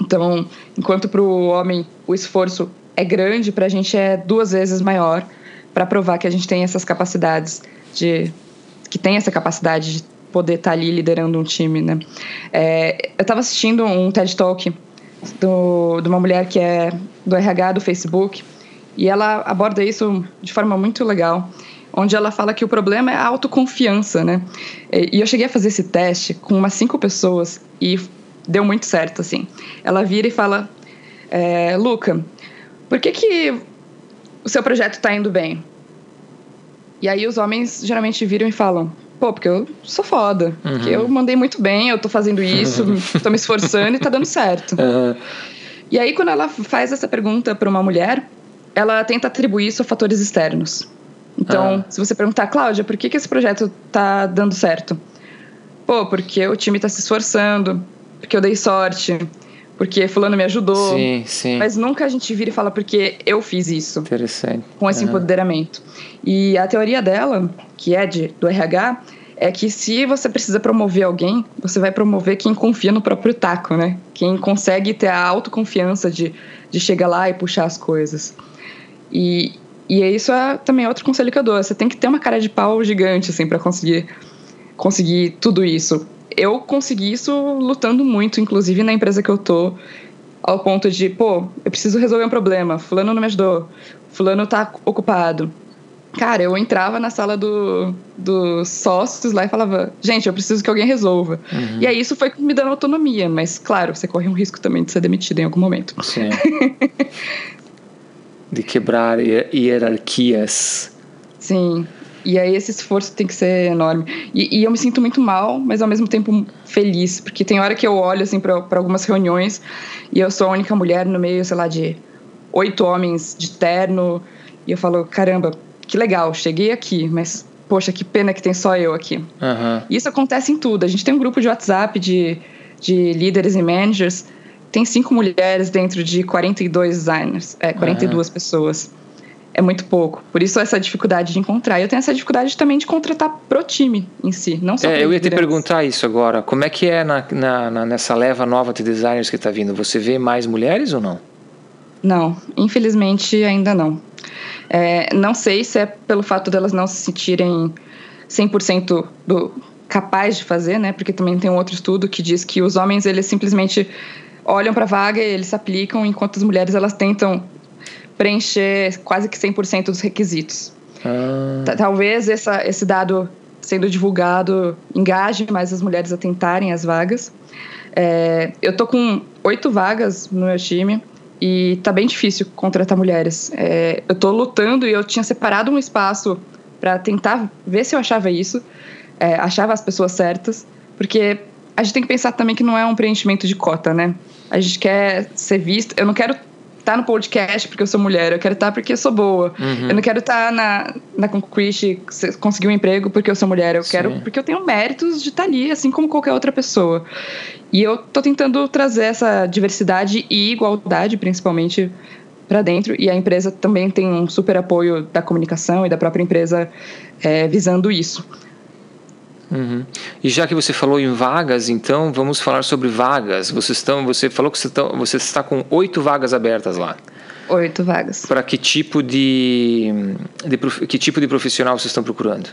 Então, enquanto para o homem o esforço é grande, para a gente é duas vezes maior para provar que a gente tem essas capacidades de que tem essa capacidade de poder estar tá ali liderando um time, né? É, eu estava assistindo um TED Talk do, de uma mulher que é do RH do Facebook e ela aborda isso de forma muito legal, onde ela fala que o problema é a autoconfiança, né? E eu cheguei a fazer esse teste com umas cinco pessoas e deu muito certo, assim. Ela vira e fala: é, Luca, por que, que o seu projeto está indo bem? E aí os homens geralmente viram e falam: pô, porque eu sou foda, uhum. porque eu mandei muito bem, eu tô fazendo isso, tô me esforçando e tá dando certo. Uhum. E aí, quando ela faz essa pergunta para uma mulher, ela tenta atribuir isso a fatores externos. Então, ah. se você perguntar, Cláudia, por que, que esse projeto tá dando certo? Pô, porque o time tá se esforçando, porque eu dei sorte, porque fulano me ajudou. Sim, sim. Mas nunca a gente vira e fala porque eu fiz isso. Interessante. Com esse uhum. empoderamento. E a teoria dela, que é de, do RH, é que se você precisa promover alguém, você vai promover quem confia no próprio taco, né? Quem consegue ter a autoconfiança de, de chegar lá e puxar as coisas. E, e isso é também outro conselho que eu dou. Você tem que ter uma cara de pau gigante, assim, para conseguir, conseguir tudo isso eu consegui isso lutando muito, inclusive na empresa que eu tô, ao ponto de, pô, eu preciso resolver um problema, fulano não me ajudou, fulano tá ocupado. Cara, eu entrava na sala do, dos sócios lá e falava, gente, eu preciso que alguém resolva. Uhum. E aí isso foi me dando autonomia, mas claro, você corre um risco também de ser demitido em algum momento. Sim. de quebrar hierarquias. Sim. E aí esse esforço tem que ser enorme. E, e, eu me sinto muito mal, mas ao mesmo tempo feliz, porque tem hora que eu olho assim para algumas reuniões e eu sou a única mulher no meio, sei lá, de oito homens de terno, e eu falo, caramba, que legal, cheguei aqui, mas poxa, que pena que tem só eu aqui. Uhum. E isso acontece em tudo. A gente tem um grupo de WhatsApp de, de líderes e managers, tem cinco mulheres dentro de 42 designers, é, 42 uhum. pessoas é muito pouco. Por isso essa dificuldade de encontrar. Eu tenho essa dificuldade também de contratar pro time em si, não só É, eu ia te perguntar isso agora. Como é que é na, na, nessa leva nova de designers que está vindo? Você vê mais mulheres ou não? Não, infelizmente ainda não. É, não sei se é pelo fato delas não se sentirem 100% do capaz de fazer, né? Porque também tem um outro estudo que diz que os homens eles simplesmente olham para a vaga e eles se aplicam, enquanto as mulheres elas tentam preencher quase que 100% dos requisitos. Ah. Talvez essa, esse dado sendo divulgado engaje mais as mulheres a tentarem as vagas. É, eu tô com oito vagas no meu time e tá bem difícil contratar mulheres. É, eu tô lutando e eu tinha separado um espaço para tentar ver se eu achava isso, é, achava as pessoas certas, porque a gente tem que pensar também que não é um preenchimento de cota, né? A gente quer ser visto. Eu não quero estar tá no podcast porque eu sou mulher, eu quero estar tá porque eu sou boa. Uhum. Eu não quero estar tá na, na Conquist, conseguir um emprego porque eu sou mulher, eu Sim. quero porque eu tenho méritos de estar ali, assim como qualquer outra pessoa. E eu tô tentando trazer essa diversidade e igualdade, principalmente, para dentro e a empresa também tem um super apoio da comunicação e da própria empresa é, visando isso. Uhum. E já que você falou em vagas, então vamos falar sobre vagas. Você, estão, você falou que você, estão, você está com oito vagas abertas lá. Oito vagas. Para que tipo de, de, que tipo de profissional vocês estão procurando?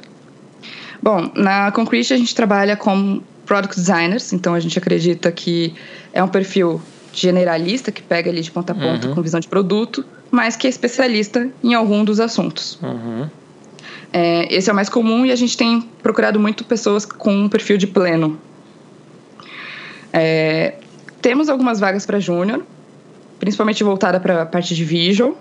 Bom, na Concrete a gente trabalha com product designers, então a gente acredita que é um perfil generalista que pega ali de ponta a ponta uhum. com visão de produto, mas que é especialista em algum dos assuntos. Uhum. É, esse é o mais comum e a gente tem procurado muito pessoas com um perfil de pleno. É, temos algumas vagas para júnior, principalmente voltada para a parte de visual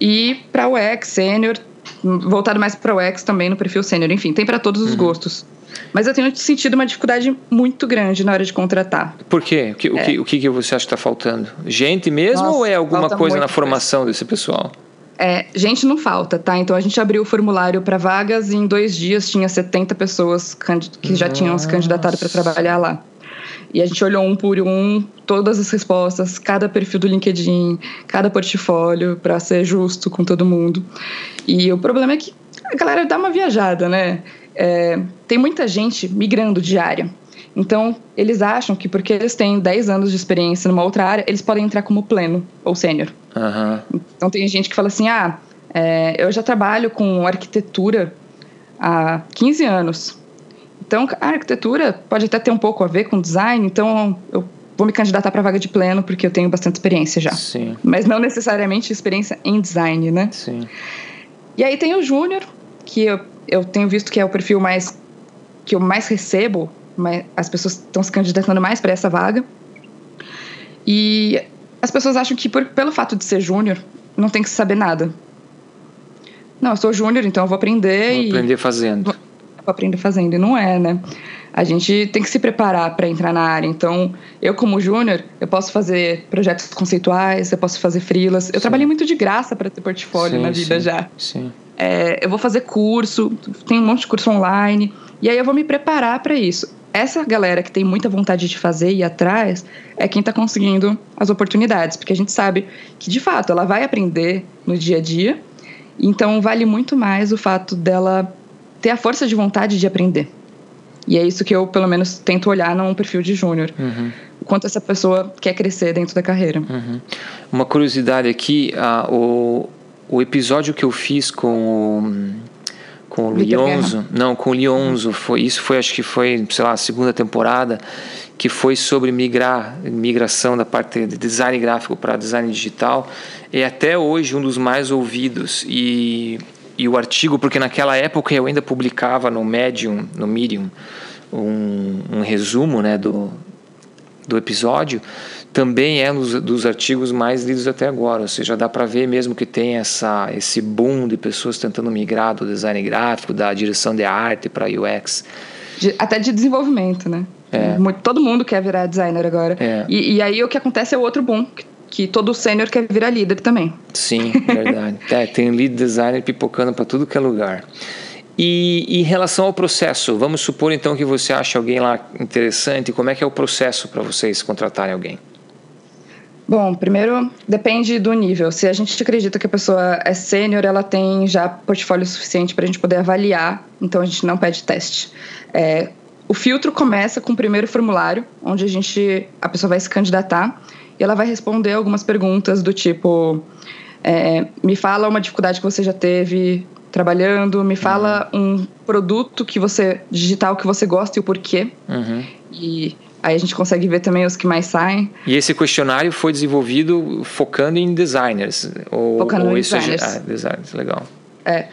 e para o UX sênior, voltado mais para o UX também no perfil sênior. Enfim, tem para todos os uhum. gostos. Mas eu tenho sentido uma dificuldade muito grande na hora de contratar. Por quê? O que, é. o que, o que você acha que está faltando? Gente mesmo Nossa, ou é alguma coisa na formação coisa. desse pessoal? É, gente não falta, tá? Então a gente abriu o formulário para vagas e em dois dias tinha 70 pessoas que já Nossa. tinham se candidatado para trabalhar lá. E a gente olhou um por um, todas as respostas, cada perfil do LinkedIn, cada portfólio, para ser justo com todo mundo. E o problema é que a galera dá uma viajada, né? É, tem muita gente migrando de área. Então, eles acham que porque eles têm 10 anos de experiência numa outra área, eles podem entrar como pleno ou sênior. Uhum. Então, tem gente que fala assim: ah, é, eu já trabalho com arquitetura há 15 anos. Então, a arquitetura pode até ter um pouco a ver com design, então eu vou me candidatar para vaga de pleno porque eu tenho bastante experiência já. Sim. Mas não necessariamente experiência em design, né? Sim. E aí tem o júnior, que eu, eu tenho visto que é o perfil mais que eu mais recebo as pessoas estão se candidatando mais para essa vaga. E as pessoas acham que por, pelo fato de ser júnior, não tem que saber nada. Não, eu sou júnior, então eu vou aprender vou e. Aprender fazendo. Vou, vou aprender fazendo. E não é, né? A gente tem que se preparar para entrar na área. Então, eu, como júnior, eu posso fazer projetos conceituais, eu posso fazer freelas. Eu sim. trabalhei muito de graça para ter portfólio sim, na vida sim, já. Sim. É, eu vou fazer curso, tem um monte de curso online. E aí eu vou me preparar para isso essa galera que tem muita vontade de fazer e ir atrás é quem está conseguindo as oportunidades, porque a gente sabe que de fato ela vai aprender no dia a dia, então vale muito mais o fato dela ter a força de vontade de aprender. E é isso que eu, pelo menos, tento olhar num perfil de júnior. Uhum. O quanto essa pessoa quer crescer dentro da carreira. Uhum. Uma curiosidade aqui, uh, o, o episódio que eu fiz com o com o Lionzo, não, com o Lionzo, foi, isso foi, acho que foi, sei lá, a segunda temporada, que foi sobre migrar, migração da parte de design gráfico para design digital, é até hoje um dos mais ouvidos. E, e o artigo, porque naquela época eu ainda publicava no Medium, no Medium, um, um resumo, né, do, do episódio, também é um dos, artigos mais lidos até agora. Ou seja, dá para ver mesmo que tem essa, esse boom de pessoas tentando migrar do design gráfico, da direção de arte para UX. De, até de desenvolvimento, né? É. Todo mundo quer virar designer agora. É. E, e, aí o que acontece é o outro boom, que, que todo sênior quer virar líder também. Sim, verdade. é, tem lead designer pipocando para tudo que é lugar. E, e, em relação ao processo, vamos supor então que você acha alguém lá interessante, como é que é o processo para vocês contratarem alguém? Bom, primeiro depende do nível. Se a gente acredita que a pessoa é sênior, ela tem já portfólio suficiente para a gente poder avaliar, então a gente não pede teste. É, o filtro começa com o primeiro formulário, onde a gente a pessoa vai se candidatar e ela vai responder algumas perguntas do tipo: é, me fala uma dificuldade que você já teve trabalhando, me fala uhum. um produto que você digital que você gosta e o porquê. Uhum. E Aí a gente consegue ver também os que mais saem. E esse questionário foi desenvolvido focando em designers? Ou, focando ou em designers. Ah, designers, legal. É.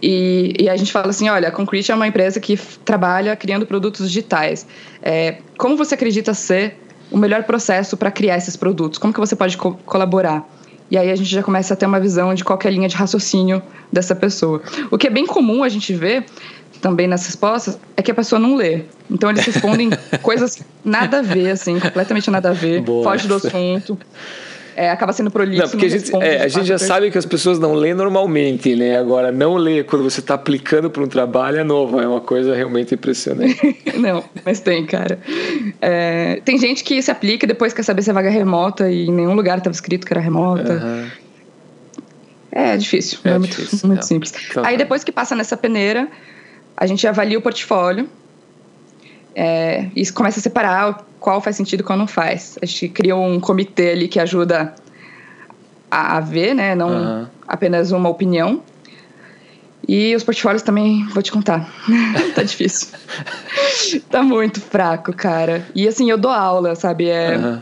E, e, a gente fala assim: olha, a Concrete é uma empresa que trabalha criando produtos digitais. É, como você acredita ser o melhor processo para criar esses produtos? Como que você pode co colaborar? E aí a gente já começa a ter uma visão de qual é a linha de raciocínio dessa pessoa. O que é bem comum a gente ver também nas respostas é que a pessoa não lê. Então eles respondem coisas nada a ver, assim, completamente nada a ver, Boa. foge do assunto. É, acaba sendo prolixo. Não, porque a gente, é, a gente já sabe que as pessoas não lêem normalmente, né? Agora, não ler quando você está aplicando para um trabalho é novo, é uma coisa realmente impressionante. não, mas tem, cara. É, tem gente que se aplica e depois quer saber se é vaga remota e em nenhum lugar estava escrito que era remota. Uhum. É difícil, é, é muito, difícil, muito é. simples. Então, Aí depois que passa nessa peneira, a gente avalia o portfólio é, e começa a separar qual faz sentido e qual não faz. A gente cria um comitê ali que ajuda a, a ver, né? Não uhum. apenas uma opinião. E os portfólios também, vou te contar, tá difícil. tá muito fraco, cara. E assim, eu dou aula, sabe? É, uhum.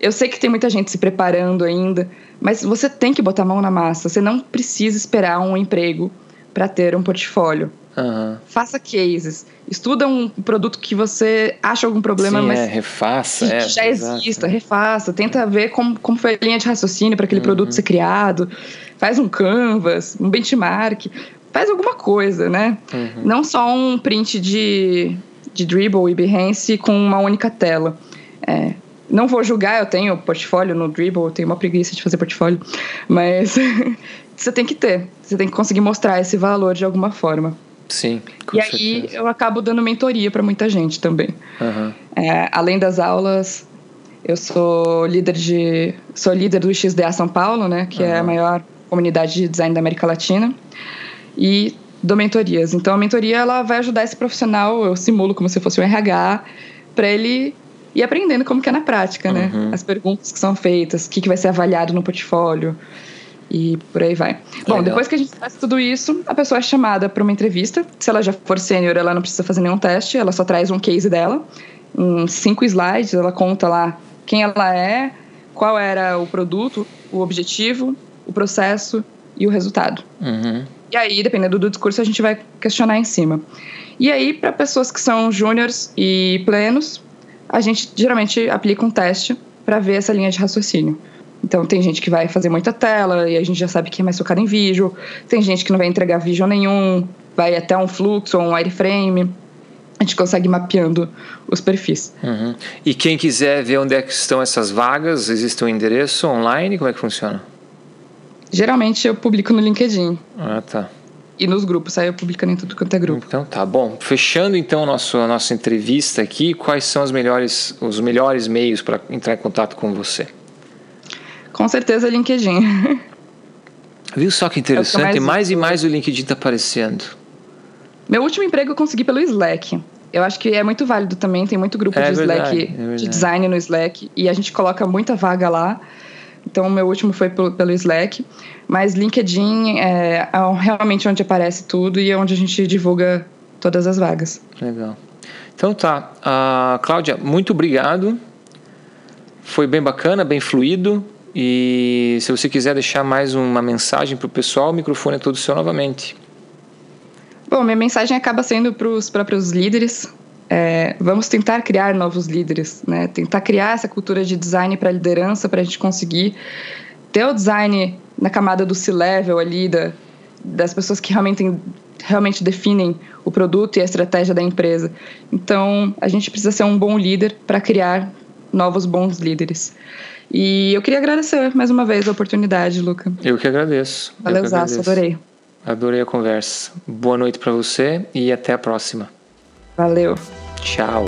Eu sei que tem muita gente se preparando ainda, mas você tem que botar a mão na massa. Você não precisa esperar um emprego para ter um portfólio. Uhum. Faça cases. Estuda um produto que você acha algum problema, Sim, mas. É, refaça. Que, é, já exista, refaça. Tenta ver como, como foi a linha de raciocínio para aquele uhum. produto ser criado. Faz um canvas, um benchmark. Faz alguma coisa, né? Uhum. Não só um print de, de Dribble e Behance com uma única tela. É, não vou julgar, eu tenho portfólio no Dribble, eu tenho uma preguiça de fazer portfólio, mas você tem que ter, você tem que conseguir mostrar esse valor de alguma forma. Sim. e certeza. aí eu acabo dando mentoria para muita gente também. Uhum. É, além das aulas, eu sou líder de sou líder do XDA São Paulo, né, que uhum. é a maior comunidade de design da América Latina, e dou mentorias. Então a mentoria ela vai ajudar esse profissional, eu simulo como se fosse um RH, para ele ir aprendendo como que é na prática, né? Uhum. As perguntas que são feitas, o que, que vai ser avaliado no portfólio e por aí vai. Bom, depois que a gente faz tudo isso, a pessoa é chamada para uma entrevista. Se ela já for sênior, ela não precisa fazer nenhum teste, ela só traz um case dela, em cinco slides, ela conta lá quem ela é, qual era o produto, o objetivo, o processo e o resultado. Uhum. E aí, dependendo do discurso, a gente vai questionar em cima. E aí, para pessoas que são júniores e plenos, a gente geralmente aplica um teste para ver essa linha de raciocínio. Então tem gente que vai fazer muita tela e a gente já sabe que é mais focado em visual. Tem gente que não vai entregar visual nenhum, vai até um fluxo ou um wireframe. A gente consegue mapeando os perfis. Uhum. E quem quiser ver onde é que estão essas vagas, existe um endereço online? Como é que funciona? Geralmente eu publico no LinkedIn. Ah, tá. E nos grupos, sai eu publicando em tudo quanto é grupo. Então tá bom. Fechando então a nossa, a nossa entrevista aqui, quais são melhores, os melhores meios para entrar em contato com você? Com certeza LinkedIn. Viu só que interessante? É mais, mais e mais o LinkedIn está aparecendo. Meu último emprego eu consegui pelo Slack. Eu acho que é muito válido também, tem muito grupo é de verdade, Slack, é de design no Slack, e a gente coloca muita vaga lá. Então, o meu último foi pelo, pelo Slack. Mas LinkedIn é, é realmente onde aparece tudo e é onde a gente divulga todas as vagas. Legal. Então tá. Uh, Cláudia, muito obrigado. Foi bem bacana, bem fluido. E se você quiser deixar mais uma mensagem para o pessoal, o microfone é todo seu novamente. Bom, minha mensagem acaba sendo para os próprios líderes. É, vamos tentar criar novos líderes, né? Tentar criar essa cultura de design para liderança, para a gente conseguir ter o design na camada do C-level ali, da, das pessoas que realmente, realmente definem o produto e a estratégia da empresa. Então, a gente precisa ser um bom líder para criar novos bons líderes. E eu queria agradecer mais uma vez a oportunidade, Luca. Eu que agradeço. Valeu, Zaço, adorei. Adorei a conversa. Boa noite para você e até a próxima. Valeu. Tchau.